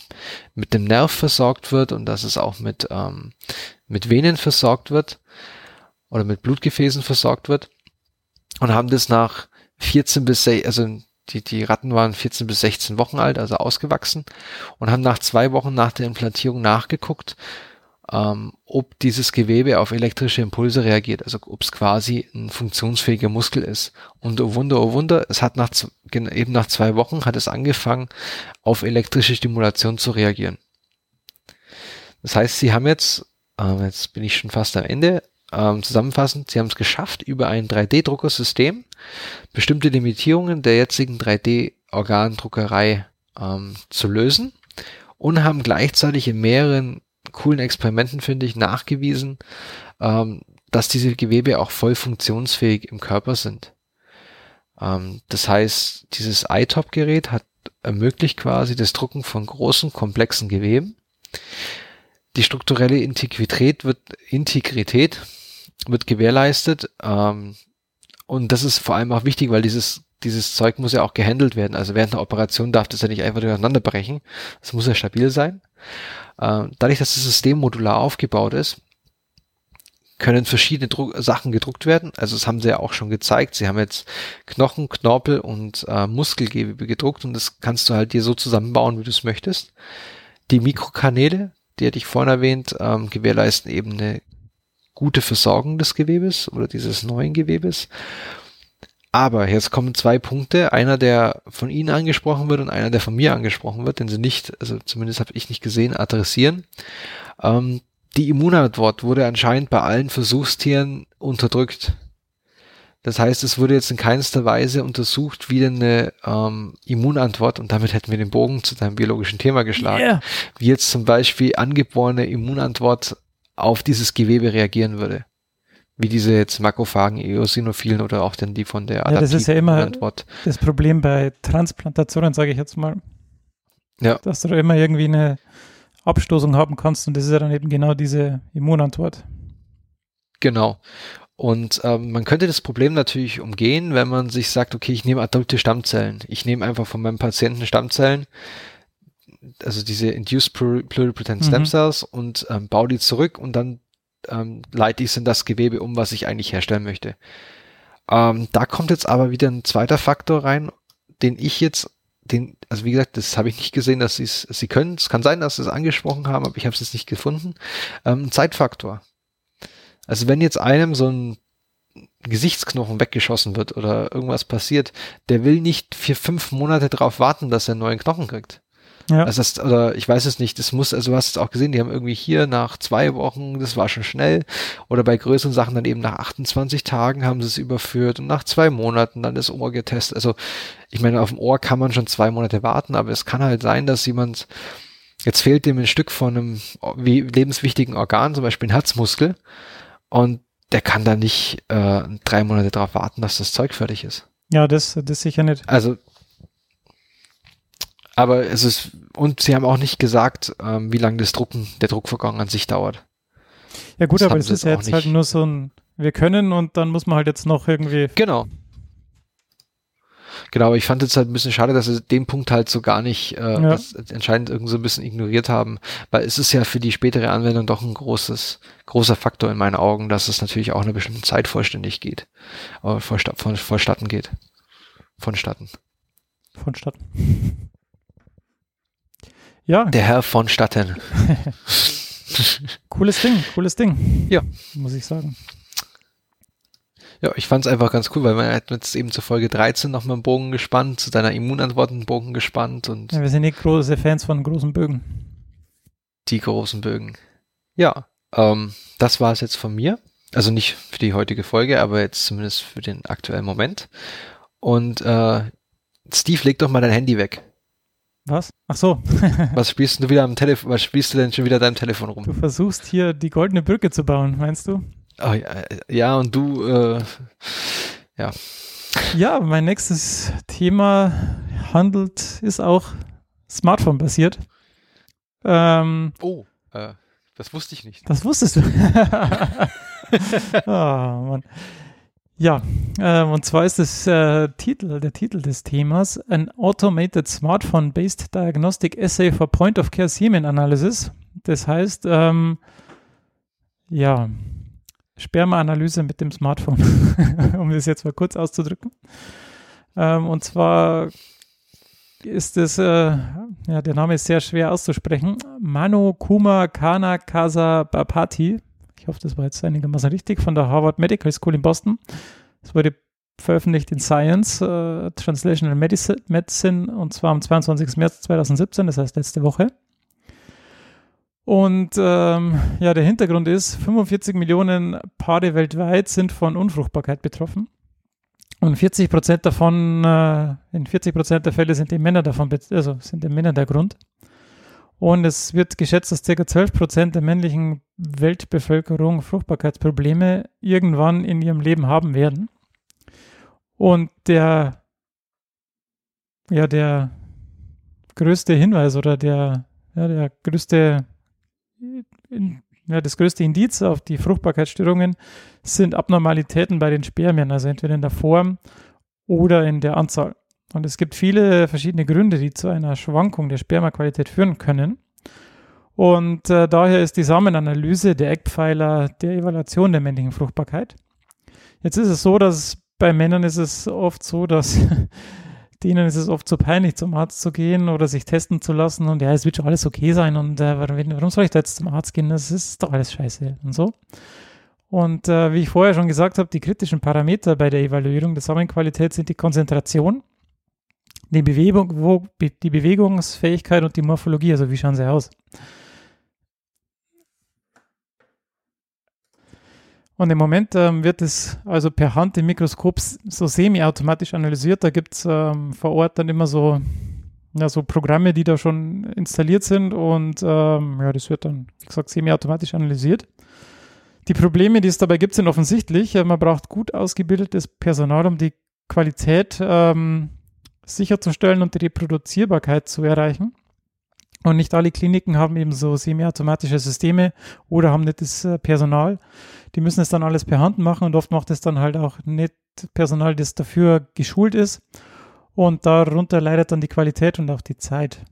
mit dem Nerv versorgt wird und dass es auch mit, ähm, mit Venen versorgt wird oder mit Blutgefäßen versorgt wird und haben das nach 14 bis, also die, die Ratten waren 14 bis 16 Wochen alt, also ausgewachsen und haben nach zwei Wochen nach der Implantierung nachgeguckt, ähm, ob dieses Gewebe auf elektrische Impulse reagiert, also ob es quasi ein funktionsfähiger Muskel ist. Und oh Wunder, oh Wunder, es hat nach, eben nach zwei Wochen hat es angefangen, auf elektrische Stimulation zu reagieren. Das heißt, sie haben jetzt, äh, jetzt bin ich schon fast am Ende, ähm, zusammenfassend, sie haben es geschafft, über ein 3D-Druckersystem bestimmte Limitierungen der jetzigen 3D-Organdruckerei ähm, zu lösen und haben gleichzeitig in mehreren coolen Experimenten, finde ich, nachgewiesen, ähm, dass diese Gewebe auch voll funktionsfähig im Körper sind. Ähm, das heißt, dieses iTop-Gerät hat ermöglicht quasi das Drucken von großen, komplexen Geweben. Die strukturelle Integrität wird, Integrität wird gewährleistet. Ähm, und das ist vor allem auch wichtig, weil dieses, dieses Zeug muss ja auch gehandelt werden. Also während der Operation darf das ja nicht einfach durcheinander brechen. Es muss ja stabil sein. Ähm, dadurch, dass das System modular aufgebaut ist, können verschiedene Druck Sachen gedruckt werden. Also das haben sie ja auch schon gezeigt. Sie haben jetzt Knochen, Knorpel und äh, Muskelgewebe gedruckt und das kannst du halt dir so zusammenbauen, wie du es möchtest. Die Mikrokanäle, die hatte ich vorhin erwähnt, ähm, gewährleisten eben eine gute Versorgung des Gewebes oder dieses neuen Gewebes. Aber jetzt kommen zwei Punkte, einer, der von Ihnen angesprochen wird und einer, der von mir angesprochen wird, den Sie nicht, also zumindest habe ich nicht gesehen, adressieren. Ähm, die Immunantwort wurde anscheinend bei allen Versuchstieren unterdrückt. Das heißt, es wurde jetzt in keinster Weise untersucht, wie denn eine ähm, Immunantwort, und damit hätten wir den Bogen zu deinem biologischen Thema geschlagen, yeah. wie jetzt zum Beispiel angeborene Immunantwort auf dieses Gewebe reagieren würde. Wie diese jetzt Makrophagen, Eosinophilen oder auch dann die von der Ja, das ist ja adaptiven immer- Antwort. Das Problem bei Transplantationen, sage ich jetzt mal, Ja. dass du da immer irgendwie eine Abstoßung haben kannst und das ist ja dann eben genau diese Immunantwort. Genau. Und ähm, man könnte das Problem natürlich umgehen, wenn man sich sagt, okay, ich nehme adulte Stammzellen. Ich nehme einfach von meinem Patienten Stammzellen, also diese Induced Plur- Pluripotent Stem Mhm. Cells und ähm, baue die zurück und dann ähm, leite ich es in das Gewebe um, was ich eigentlich herstellen möchte. Ähm, da kommt jetzt aber wieder ein zweiter Faktor rein, den ich jetzt, den, also wie gesagt, das habe ich nicht gesehen, dass sie es, sie können. Es kann sein, dass sie es angesprochen haben, aber ich habe es jetzt nicht gefunden. Ähm, ein Zeitfaktor. Also wenn jetzt einem so ein Gesichtsknochen weggeschossen wird oder irgendwas passiert, der will nicht vier, fünf Monate darauf warten, dass er einen neuen Knochen kriegt. Ja. Also das, oder ich weiß es nicht, das muss, also du hast es auch gesehen, die haben irgendwie hier nach zwei Wochen, das war schon schnell, oder bei größeren Sachen dann eben nach 28 Tagen haben sie es überführt und nach zwei Monaten dann das Ohr getestet. Also ich meine, auf dem Ohr kann man schon zwei Monate warten, aber es kann halt sein, dass jemand, jetzt fehlt dem ein Stück von einem lebenswichtigen Organ, zum Beispiel ein Herzmuskel, und der kann da nicht äh, drei Monate darauf warten, dass das Zeug fertig ist. Ja, das, das sicher nicht. Also, aber es ist, und sie haben auch nicht gesagt, ähm, wie lange das Drucken, der Druckvorgang an sich dauert. Ja gut, Das aber sie ist jetzt ja auch jetzt halt nur so ein, wir können und dann muss man halt jetzt noch irgendwie, Genau. Genau, aber ich fand es halt ein bisschen schade, dass sie den Punkt halt so gar nicht, äh, Ja. entscheidend irgendwie so ein bisschen ignoriert haben, weil es ist ja für die spätere Anwendung doch ein großes, großer Faktor in meinen Augen, dass es natürlich auch eine bestimmte Zeit vollständig geht, äh, vorsta von, vorstatten geht. Vonstatten. vonstatten. Ja, Der Herr vonstatten. cooles Ding, cooles Ding. Ja. Muss ich sagen. Ja, ich fand es einfach ganz cool, weil man hat jetzt eben zur Folge 13 nochmal einen Bogen gespannt, zu deiner Immunantwort einen Bogen gespannt und Ja, wir sind nicht große Fans von großen Bögen. die großen Bögen. Ja, ähm, das war es jetzt von mir. Also nicht für die heutige Folge, aber jetzt zumindest für den aktuellen Moment. Und äh, Steve, leg doch mal dein Handy weg. Was? Ach so, Was spielst du wieder am Telefon? Was spielst du denn schon wieder deinem Telefon rum? du versuchst hier die goldene Brücke zu bauen, meinst du? Oh, ja, ja, und du, äh, Ja, mein nächstes Thema handelt, ist auch Smartphone-basiert. Ähm, oh, äh, das wusste ich nicht. das wusstest du. Ah, Mann. Ja, ähm, und zwar ist das äh, Titel, der Titel des Themas An Automated Smartphone-Based Diagnostic Essay for Point-of-Care Semen Analysis. Das heißt, ähm, ja, Spermaanalyse mit dem Smartphone, um das jetzt mal kurz auszudrücken. Ähm, und zwar ist es, äh, ja, der Name ist sehr schwer auszusprechen. Mano Kuma Kana Kasa Bapati. Ich hoffe, das war jetzt einigermaßen richtig, von der Harvard Medical School in Boston. Es wurde veröffentlicht in Science äh, Translational Medicine, und zwar am 22. März 2017, das heißt letzte Woche. Und ähm, ja, der Hintergrund ist, 45 Millionen Paare weltweit sind von Unfruchtbarkeit betroffen. Und 40 Prozent davon, äh, in 40 Prozent der Fälle sind die Männer davon, also sind die Männer der Grund. Und es wird geschätzt, dass ca. 12 Prozent der männlichen Weltbevölkerung Fruchtbarkeitsprobleme irgendwann in ihrem Leben haben werden. Und der, ja, der größte Hinweis oder der, ja, der größte, ja, das größte Indiz auf die Fruchtbarkeitsstörungen sind Abnormalitäten bei den Spermien, also entweder in der Form oder in der Anzahl. Und es gibt viele verschiedene Gründe, die zu einer Schwankung der Spermaqualität führen können. Und äh, daher ist die Samenanalyse der Eckpfeiler der Evaluation der männlichen Fruchtbarkeit. Jetzt ist es so, dass bei Männern ist es oft so, dass denen ist es oft so peinlich, zum Arzt zu gehen oder sich testen zu lassen und ja, es wird schon alles okay sein und äh, warum, soll ich da jetzt zum Arzt gehen? Das ist doch alles scheiße und so. Und äh, wie ich vorher schon gesagt habe, die kritischen Parameter bei der Evaluierung der Samenqualität sind die Konzentration, die, Bewegung, die Bewegungsfähigkeit und die Morphologie, also wie schauen sie aus. Und im Moment ähm, wird es also per Hand im Mikroskop so semi-automatisch analysiert. Da gibt es ähm, vor Ort dann immer so, ja, so Programme, die da schon installiert sind und ähm, ja, das wird dann, wie gesagt, semi-automatisch analysiert. Die Probleme, die es dabei gibt, sind offensichtlich. Äh, Man braucht gut ausgebildetes Personal, um die Qualität ähm, sicherzustellen und die Reproduzierbarkeit zu erreichen. Und nicht alle Kliniken haben eben so semi-automatische Systeme oder haben nicht das äh, Personal. Die müssen es dann alles per Hand machen und oft macht es dann halt auch nicht Personal, das dafür geschult ist. Und darunter leidet dann die Qualität und auch die Zeit.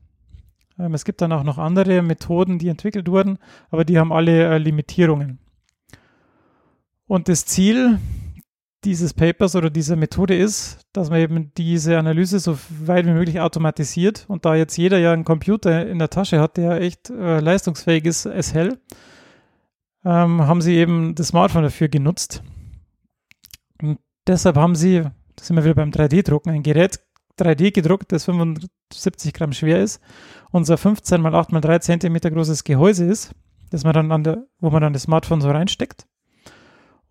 Ähm, es gibt dann auch noch andere Methoden, die entwickelt wurden, aber die haben alle äh, Limitierungen. Und das Ziel dieses Papers oder dieser Methode ist, dass man eben diese Analyse so weit wie möglich automatisiert. Und da jetzt jeder ja einen Computer in der Tasche hat, der echt äh, leistungsfähig ist, es hell, ähm, haben sie eben das Smartphone dafür genutzt. Und deshalb haben sie, da sind wir wieder beim 3D-Drucken, ein Gerät 3D gedruckt, das 75 Gramm schwer ist, unser 15 mal 8 mal 3 Zentimeter großes Gehäuse ist, das man dann an der, wo man dann das Smartphone so reinsteckt.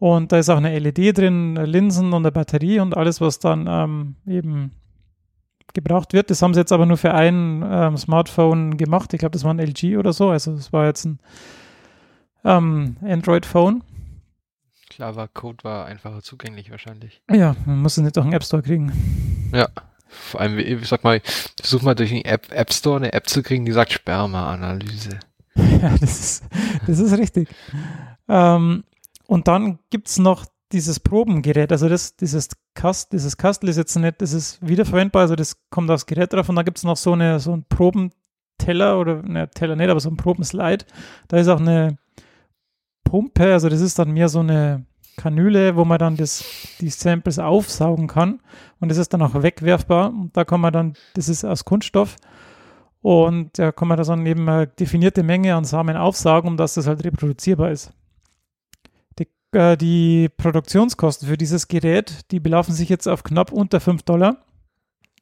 Und da ist auch eine LED drin, Linsen und eine Batterie und alles, was dann ähm, eben gebraucht wird. Das haben sie jetzt aber nur für ein ähm, Smartphone gemacht. Ich glaube, das war ein LG oder so. Also das war jetzt ein ähm, Android-Phone. Klar war Code war einfacher zugänglich wahrscheinlich. Ja, man muss es nicht durch den App Store kriegen. Ja. Vor allem, ich sag mal, versuch mal durch den App, App Store eine App zu kriegen, die sagt Sperma-Analyse. Ja, das ist, das ist richtig. Ähm, und dann gibt es noch dieses Probengerät, also das, dieses Kast, dieses Kastel ist jetzt nicht, das ist wiederverwendbar, also das kommt aufs Gerät drauf. Und da gibt es noch so eine, so einen Probenteller oder, ne, Teller nicht, aber so ein Probenslide. Da ist auch eine Pumpe, also das ist dann mehr so eine Kanüle, wo man dann das, die Samples aufsaugen kann. Und das ist dann auch wegwerfbar. Und da kann man dann, das ist aus Kunststoff. Und da kann man dann eben eine definierte Menge an Samen aufsaugen, um dass das halt reproduzierbar ist. Die, äh, die Produktionskosten für dieses Gerät, die belaufen sich jetzt auf knapp unter 5 Dollar.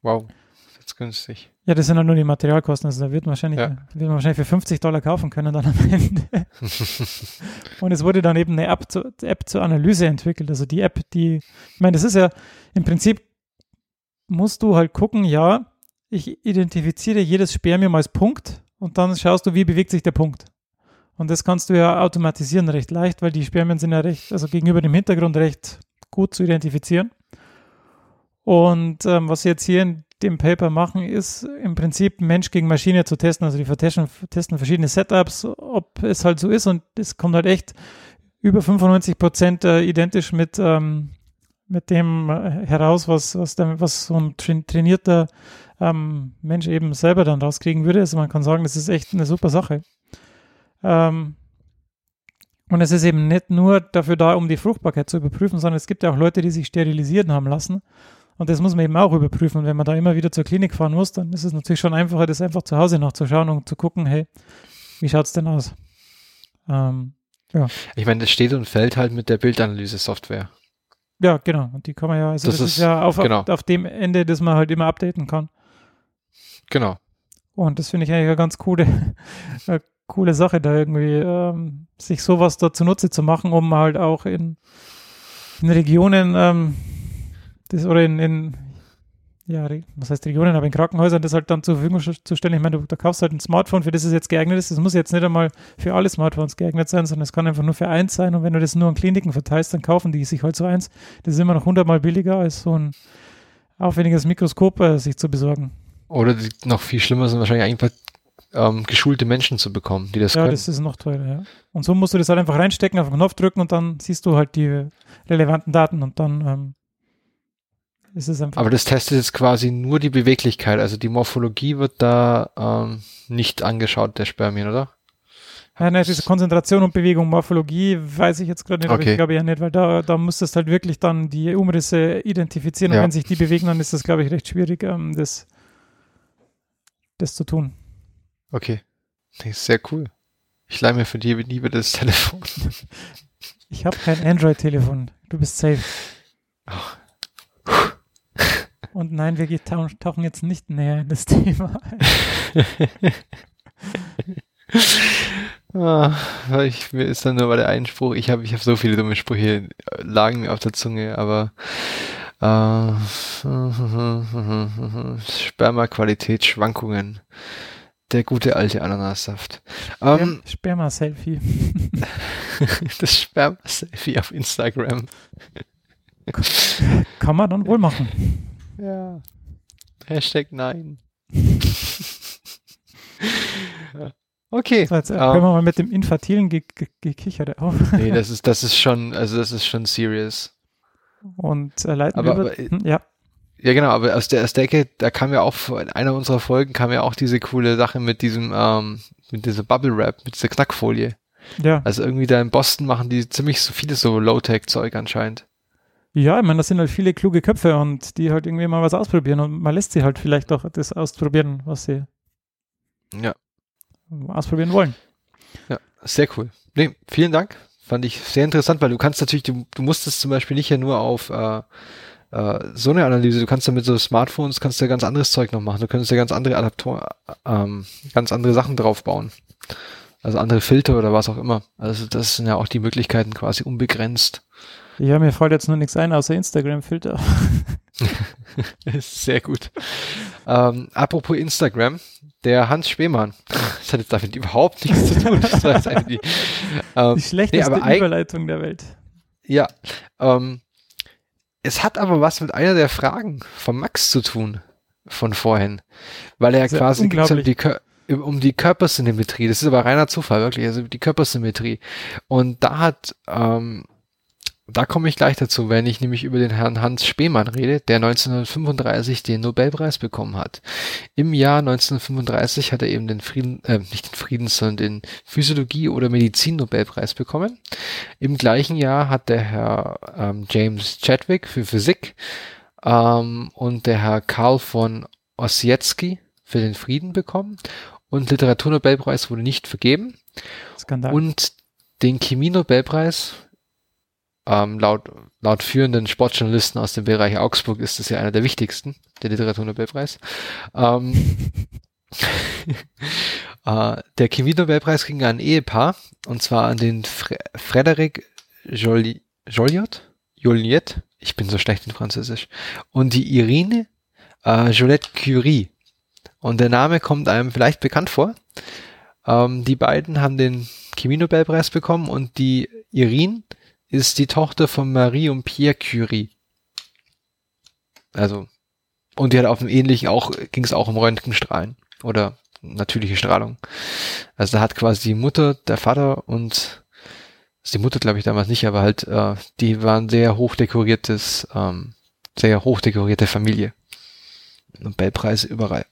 Wow, das ist jetzt günstig. Ja, das sind dann nur die Materialkosten. Also da wird man wahrscheinlich, Ja. wird man wahrscheinlich für 50 Dollar kaufen können dann am Ende. Und es wurde dann eben eine App, zu, App zur Analyse entwickelt. Also die App, die, ich meine, das ist ja im Prinzip, musst du halt gucken, ja, ich identifiziere jedes Spermium als Punkt und dann schaust du, wie bewegt sich der Punkt. Und das kannst du ja automatisieren recht leicht, weil die Spermien sind ja recht, also gegenüber dem Hintergrund recht gut zu identifizieren. Und ähm, was sie jetzt hier in dem Paper machen, ist im Prinzip Mensch gegen Maschine zu testen. Also die vertesten, testen verschiedene Setups, ob es halt so ist. Und es kommt halt echt über 95 Prozent äh, identisch mit, ähm, mit dem äh, heraus, was, was, der, was so ein tra trainierter ähm, Mensch eben selber dann rauskriegen würde. Also man kann sagen, das ist echt eine super Sache. Ähm, und es ist eben nicht nur dafür da, um die Fruchtbarkeit zu überprüfen, sondern es gibt ja auch Leute, die sich sterilisieren haben lassen. Und das muss man eben auch überprüfen. Und wenn man da immer wieder zur Klinik fahren muss, dann ist es natürlich schon einfacher, das einfach zu Hause nachzuschauen und zu gucken, hey, wie schaut es denn aus? Ähm, Ich meine, das steht und fällt halt mit der Bildanalyse-Software. ja, genau. Und die kann man ja, also das, Das ist, ist- ja auf, genau. auf, dem Ende, das man halt immer updaten kann. Genau. Und das finde ich eigentlich eine ganz coole, eine coole Sache, da irgendwie ähm, sich sowas da zunutze zu machen, um halt auch in, in Regionen, ähm, das, oder in, in ja, was heißt Regionen, aber in Krankenhäusern das halt dann zur Verfügung zu stellen. Ich meine, du, da kaufst halt ein Smartphone, für das es jetzt geeignet ist. Das muss jetzt nicht einmal für alle Smartphones geeignet sein, sondern es kann einfach nur für eins sein. Und wenn du das nur an Kliniken verteilst, dann kaufen die sich halt so eins. Das ist immer noch hundertmal billiger, als so ein aufwendiges Mikroskop äh, sich zu besorgen. Oder noch viel schlimmer sind wahrscheinlich einfach ähm, geschulte Menschen zu bekommen, die das Ja, können. das ist noch teurer, ja. Und so musst du das halt einfach reinstecken, auf den Knopf drücken und dann siehst du halt die relevanten Daten und dann ähm, ist es einfach. Aber das testet jetzt quasi nur die Beweglichkeit, also die Morphologie wird da ähm, nicht angeschaut, der Spermien, oder? ja, nein, diese Konzentration und Bewegung, Morphologie, weiß ich jetzt gerade nicht, aber Okay. ich glaube ja nicht, weil da, da musstest halt wirklich dann die Umrisse identifizieren und Ja. wenn sich die bewegen, dann ist das, glaube ich, recht schwierig, ähm, das, das zu tun. Okay. Nee, ist sehr cool. Ich leih mir für die Liebe das Telefon. Ich habe kein Android-Telefon. Du bist safe. Ach. Und nein, wir tauchen jetzt nicht näher in das Thema ein. Ah, ich, mir ist dann nur bei der Einspruch, ich habe ich hab so viele dumme Sprüche, lagen mir auf der Zunge, aber äh, Sperma-Qualitätsschwankungen. Der gute alte Ananassaft. Ähm, Sperma-Selfie. das Sperma-Selfie auf Instagram. Kann man dann wohl machen. Ja. Hashtag nein. okay. So, jetzt äh, ähm, hören wir mal mit dem infantilen Ge Ge Gekicherte auf. nee, das ist, das ist schon, also das ist schon serious. Und äh, leiten Aber- wir aber, über, hm, ja, Ja, genau, aber aus der, aus der Ecke, da kam ja auch, in einer unserer Folgen kam ja auch diese coole Sache mit diesem, ähm, mit dieser Bubble Wrap, mit dieser Knackfolie. ja. Also irgendwie da in Boston machen die ziemlich so vieles so Low-Tech-Zeug anscheinend. Ja, ich meine, das sind halt viele kluge Köpfe und die halt irgendwie mal was ausprobieren und man lässt sie halt vielleicht auch das ausprobieren, was sie Ja. ausprobieren wollen. Ja, sehr cool. Nee, vielen Dank. Fand ich sehr interessant, weil du kannst natürlich, du, du musst es zum Beispiel nicht ja nur auf äh, äh, so eine Analyse, du kannst ja mit so Smartphones, kannst du ja ganz anderes Zeug noch machen. Du könntest ja ganz andere Adaptoren, ähm, ganz andere Sachen drauf bauen. Also andere Filter oder was auch immer. Also das sind ja auch die Möglichkeiten quasi unbegrenzt. Ja, mir fällt jetzt nur nichts ein, außer Instagram-Filter. Sehr gut. Ähm, apropos Instagram, der Hans Spemann, das hat jetzt damit überhaupt nichts zu tun. Das eigentlich die, ähm, Die schlechteste eig- Überleitung der Welt. Ja, ähm, es hat aber was mit einer der Fragen von Max zu tun von vorhin, weil er quasi um die, Kör- um die Körpersymmetrie, das ist aber reiner Zufall, wirklich, also die Körpersymmetrie. Und da hat, ähm, da komme ich gleich dazu, wenn ich nämlich über den Herrn Hans Spemann rede, der 1935 den Nobelpreis bekommen hat. Im Jahr 1935 hat er eben den Frieden, äh, nicht den Friedens, sondern den Physiologie- oder Medizin-Nobelpreis bekommen. Im gleichen Jahr hat der Herr ähm, James Chadwick für Physik ähm, und der Herr Karl von Ossietzky für den Frieden bekommen. Und Literaturnobelpreis wurde nicht vergeben. Skandal. Und den Chemie-Nobelpreis, ähm, laut, laut führenden Sportjournalisten aus dem Bereich Augsburg ist das ja einer der wichtigsten, der Literaturnobelpreis. Ähm, äh, der Chemie-Nobelpreis ging an ein Ehepaar, und zwar an den Fre Frederic Joli Joliot? Ich bin so schlecht in Französisch. Und die Irine äh, Jolette Curie. Und der Name kommt einem vielleicht bekannt vor. Ähm, die beiden haben den Chemie-Nobelpreis bekommen und die Irine ist die Tochter von Marie und Pierre Curie. Also, und die hat auf einem ähnlichen auch, ging es auch um Röntgenstrahlen oder natürliche Strahlung. Also da hat quasi die Mutter, der Vater und also die Mutter glaube ich damals nicht, aber halt, äh, die waren sehr hochdekoriertes, ähm, sehr hochdekorierte Familie. Nobelpreise überall.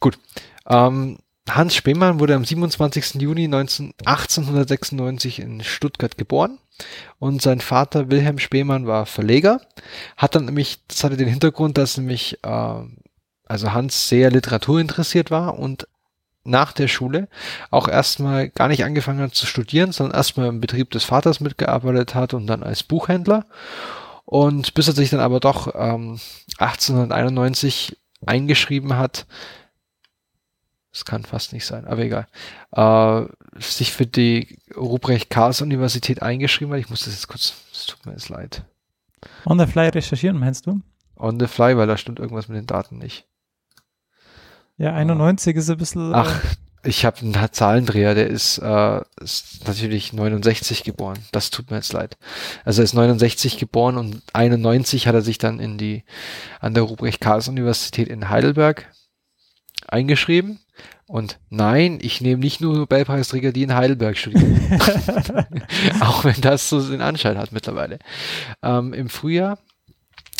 Gut. Ähm, Hans Spemann wurde am 27. Juni 19, 1896 in Stuttgart geboren und sein Vater Wilhelm Spemann war Verleger, hat dann nämlich, das hatte den Hintergrund, dass nämlich, äh, also Hans sehr literaturinteressiert war und nach der Schule auch erstmal gar nicht angefangen hat zu studieren, sondern erstmal im Betrieb des Vaters mitgearbeitet hat und dann als Buchhändler. Und bis er sich dann aber doch ähm, 1891 eingeschrieben hat, das kann fast nicht sein, aber egal, äh, sich für die Ruprecht-Karls-Universität eingeschrieben hat. Ich muss das jetzt kurz, es tut mir jetzt leid. On the fly recherchieren, meinst du? On the fly, weil da stimmt irgendwas mit den Daten nicht. Ja, 91 ist ein bisschen. Ach, ich habe einen Zahlendreher, der ist, äh, ist natürlich 69 geboren. Das tut mir jetzt leid. Also er ist 69 geboren und 91 hat er sich dann in die an der Ruprecht-Karls-Universität in Heidelberg eingeschrieben. Und nein, ich nehme nicht nur Nobelpreisträger, die in Heidelberg studieren. Auch wenn das so den Anschein hat mittlerweile. Ähm, Im Frühjahr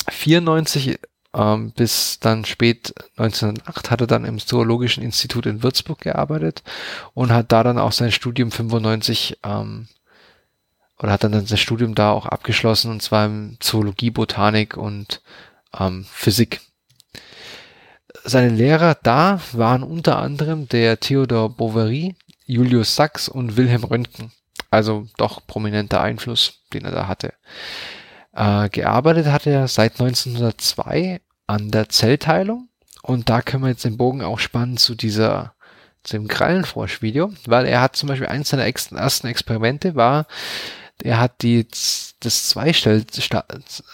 94 ähm, bis dann spät 1908 hat er dann im Zoologischen Institut in Würzburg gearbeitet und hat da dann auch sein Studium 95 ähm, oder hat dann sein Studium da auch abgeschlossen und zwar im Zoologie, Botanik und ähm, Physik. Seine Lehrer da waren unter anderem der Theodor Bovary, Julius Sachs und Wilhelm Röntgen. Also doch prominenter Einfluss, den er da hatte. Äh, gearbeitet hat er seit 1902 an der Zellteilung und da können wir jetzt den Bogen auch spannen zu dieser zu dem Krallenfrosch-Video, weil er hat zum Beispiel eines seiner ersten Experimente war, er hat die das Zweistell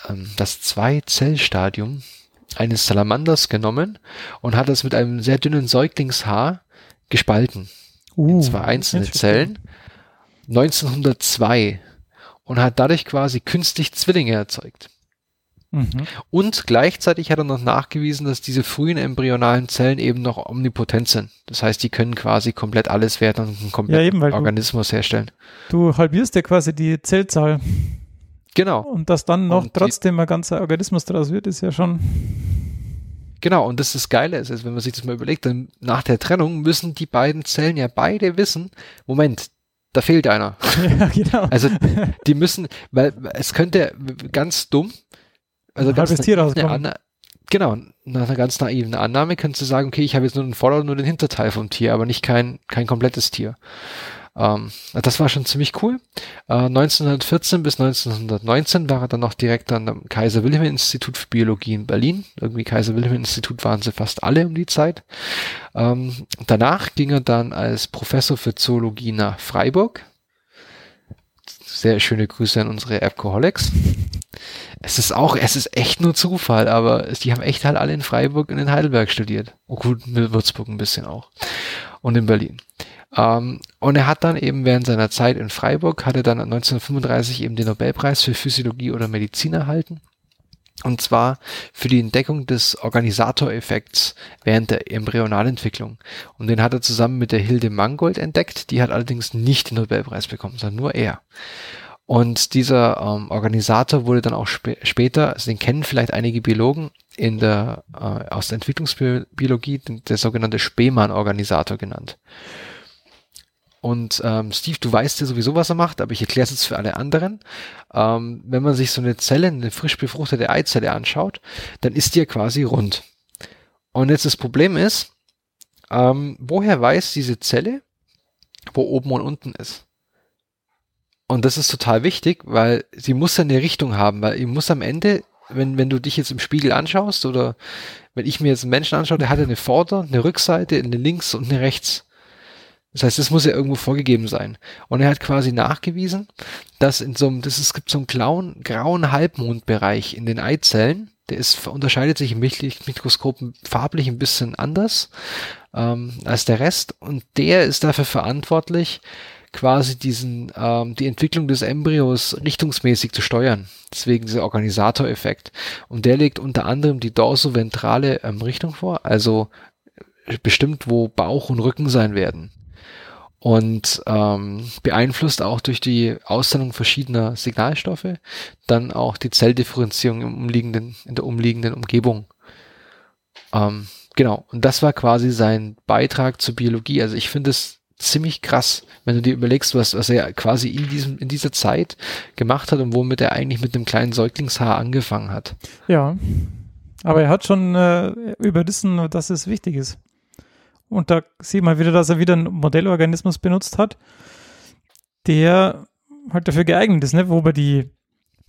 ähm, das Zwei-Zellstadium eines Salamanders genommen und hat es mit einem sehr dünnen Säuglingshaar gespalten uh, in zwei einzelne Zellen 1902 und hat dadurch quasi künstlich Zwillinge erzeugt. Mhm. Und gleichzeitig hat er noch nachgewiesen, dass diese frühen embryonalen Zellen eben noch omnipotent sind. Das heißt, die können quasi komplett alles werden und einen Ja, kompletten eben, weil du- Organismus herstellen. Du halbierst ja quasi die Zellzahl Genau, und dass dann noch Und trotzdem ein ganzer Organismus draus wird, ist ja schon. genau. Und das ist das Geile ist, wenn man sich das mal überlegt, dann nach der Trennung müssen die beiden Zellen ja beide wissen, Moment, da fehlt einer. ja, genau. Also die müssen, weil es könnte ganz dumm, also ganz Tier eine rauskommen. Genau, nach einer ganz naiven Annahme könntest du sagen, okay, ich habe jetzt nur den Vorder- und nur den Hinterteil vom Tier, aber nicht kein, kein komplettes Tier. Ähm, das war schon ziemlich cool. Äh, 1914 bis 1919 war er dann noch direkt an dem Kaiser-Wilhelm-Institut für Biologie in Berlin. Irgendwie Kaiser-Wilhelm-Institut waren sie fast alle um die Zeit. Ähm, danach ging er dann als Professor für Zoologie nach Freiburg. Sehr schöne Grüße an unsere Appcoholics. Es ist auch, es ist echt nur Zufall, aber die haben echt halt alle in Freiburg und in Heidelberg studiert. Oh gut, in Würzburg ein bisschen auch. Und in Berlin. Ähm, und er hat dann eben während seiner Zeit in Freiburg, hat er dann 1935 eben den Nobelpreis für Physiologie oder Medizin erhalten. Und zwar für die Entdeckung des Organisatoreffekts während der Embryonalentwicklung. Und den hat er zusammen mit der Hilde Mangold entdeckt. Die hat allerdings nicht den Nobelpreis bekommen, sondern nur er. Und dieser ähm, Organisator wurde dann auch spä später, also den kennen vielleicht einige Biologen in der äh, aus der Entwicklungsbiologie, der sogenannte Spemann-Organisator genannt. Und ähm, Steve, du weißt ja sowieso, was er macht, aber ich erkläre es jetzt für alle anderen. Ähm, wenn man sich so eine Zelle, eine frisch befruchtete Eizelle anschaut, dann ist die ja quasi rund. Und jetzt das Problem ist, ähm, woher weiß diese Zelle, wo oben und unten ist? Und das ist total wichtig, weil sie muss ja eine Richtung haben, weil ich muss am Ende, wenn, wenn du dich jetzt im Spiegel anschaust oder wenn ich mir jetzt einen Menschen anschaue, der hat eine Vorder-, eine Rückseite, eine Links- und eine Rechts. Das heißt, das muss ja irgendwo vorgegeben sein. Und er hat quasi nachgewiesen, dass in so einem, das ist, es gibt so einen grauen, grauen Halbmondbereich in den Eizellen. Der ist, unterscheidet sich im Mikroskop farblich ein bisschen anders ähm, als der Rest. Und der ist dafür verantwortlich, quasi diesen, ähm, die Entwicklung des Embryos richtungsmäßig zu steuern. Deswegen dieser Organisatoreffekt. Und der legt unter anderem die dorsoventrale ähm, Richtung vor, also bestimmt, wo Bauch und Rücken sein werden. Und ähm, beeinflusst auch durch die Aussendung verschiedener Signalstoffe dann auch die Zelldifferenzierung im umliegenden, in der umliegenden Umgebung. Ähm, genau. Und das war quasi sein Beitrag zur Biologie. Also ich finde es ziemlich krass, wenn du dir überlegst, was, was er quasi in diesem, in dieser Zeit gemacht hat und womit er eigentlich mit einem kleinen Säuglingshaar angefangen hat. Ja. Aber er hat schon äh, überrissen, dass es wichtig ist. Und da sieht man wieder, dass er wieder einen Modellorganismus benutzt hat, der halt dafür geeignet ist, ne? wo man die,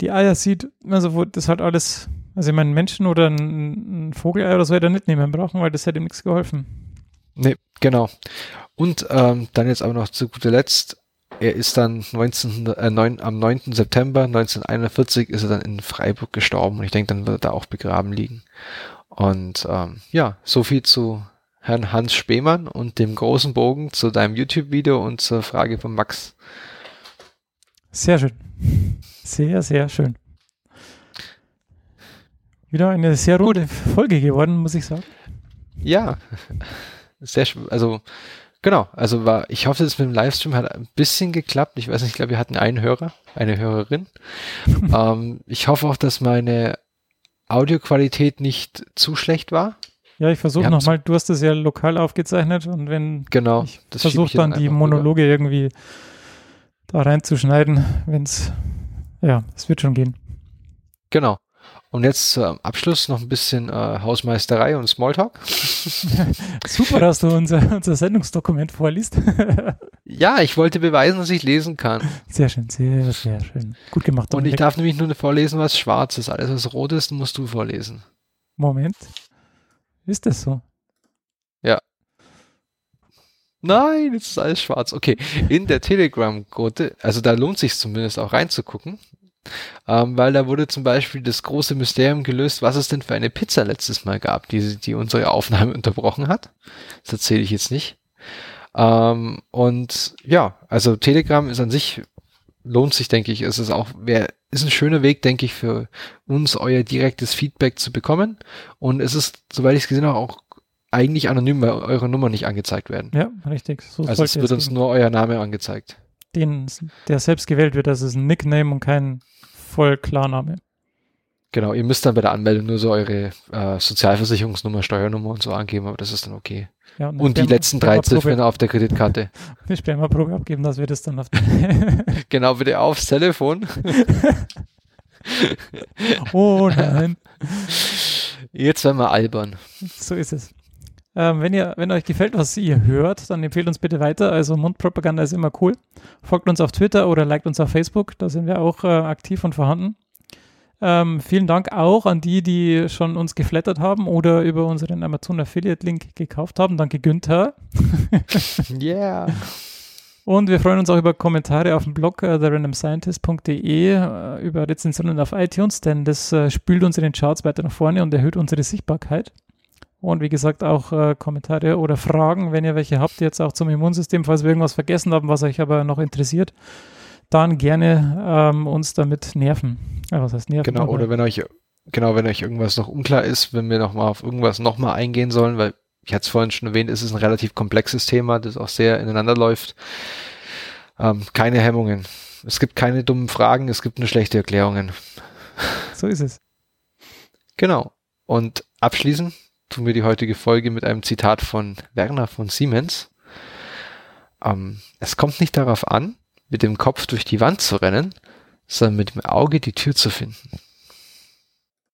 die Eier sieht, also wo das halt alles, also ich meine, Menschen oder ein, ein Vogelei oder so hätte er nicht nehmen brauchen, weil das hätte ihm nichts geholfen. Nee, genau. Und ähm, dann jetzt aber noch zu guter Letzt, er ist dann 19, äh, 9, am 9. September 1941 ist er dann in Freiburg gestorben und ich denke, dann wird er da auch begraben liegen. Und ähm, ja, so viel zu Herrn Hans Spemann und dem großen Bogen zu deinem YouTube-Video und zur Frage von Max. Sehr schön. Sehr, sehr schön. Wieder eine sehr runde Folge geworden, muss ich sagen. Ja, sehr, sch- also genau, also war, ich hoffe, das mit dem Livestream hat ein bisschen geklappt. Ich weiß nicht, ich glaube, wir hatten einen Hörer, eine Hörerin. ähm, ich hoffe auch, dass meine Audioqualität nicht zu schlecht war. Ja, ich versuche nochmal, du hast das ja lokal aufgezeichnet und wenn Genau, ich versuche hier dann die Monologe irgendwie da reinzuschneiden, wenn es, ja, es wird schon gehen. Genau. Und jetzt zum Abschluss noch ein bisschen äh, Hausmeisterei und Smalltalk. Super, dass du unser, unser Sendungsdokument vorliest. Ja, ich wollte beweisen, dass ich lesen kann. sehr schön, sehr, sehr schön. Gut gemacht. Und ich Dominik. darf nämlich nur vorlesen, was schwarz ist. Alles, was rot ist, musst du vorlesen. Moment. Ist das so? Nein, jetzt ist alles schwarz. Okay, in der Telegram-Gruppe, also da lohnt sich zumindest auch reinzugucken, ähm, weil da wurde zum Beispiel das große Mysterium gelöst, was es denn für eine Pizza letztes Mal gab, die, die unsere Aufnahme unterbrochen hat. Das erzähle ich jetzt nicht. Ähm, und ja, also Telegram ist an sich lohnt sich, denke ich. Es ist auch, wer, ist ein schöner Weg, denke ich, für uns euer direktes Feedback zu bekommen. Und es ist, soweit ich es gesehen habe, auch eigentlich anonym, weil eure Nummer nicht angezeigt werden. Ja, richtig. So also es wird uns gehen. nur euer Name angezeigt. Den, der selbst gewählt wird, das ist ein Nickname und kein Vollklarname. Genau, ihr müsst dann bei der Anmeldung nur so eure äh, Sozialversicherungsnummer, Steuernummer und so angeben, aber das ist dann okay. Ja, eine Und die letzten drei Ziffern auf der Kreditkarte. Eine Spermaprobe abgeben, dass wir das dann auf genau, bitte aufs Telefon. Oh nein. Jetzt werden wir albern. So ist es. Ähm, wenn, ihr, wenn euch gefällt, was ihr hört, dann empfehlt uns bitte weiter. Also Mundpropaganda ist immer cool. Folgt uns auf Twitter oder liked uns auf Facebook. Da sind wir auch äh, aktiv und vorhanden. Ähm, vielen Dank auch an die, die schon uns geflattert haben oder über unseren Amazon Affiliate Link gekauft haben. Danke Günther. Yeah. Und wir freuen uns auch über Kommentare auf dem Blog äh, therandomscientist.de, äh, über Rezensionen auf iTunes, denn das äh, spült uns in den Charts weiter nach vorne und erhöht unsere Sichtbarkeit. Und wie gesagt, auch äh, Kommentare oder Fragen, wenn ihr welche habt, jetzt auch zum Immunsystem, falls wir irgendwas vergessen haben, was euch aber noch interessiert, dann gerne ähm, uns damit nerven. Ja, was heißt nerven? Genau, oder wenn euch, genau, wenn euch irgendwas noch unklar ist, wenn wir nochmal auf irgendwas nochmal eingehen sollen, weil ich hatte es vorhin schon erwähnt, es ist ein relativ komplexes Thema, das auch sehr ineinander läuft. Ähm, keine Hemmungen. Es gibt keine dummen Fragen, es gibt nur schlechte Erklärungen. So ist es. Genau. Und abschließen tun wir die heutige Folge mit einem Zitat von Werner von Siemens. Ähm, es kommt nicht darauf an, mit dem Kopf durch die Wand zu rennen, sondern mit dem Auge die Tür zu finden.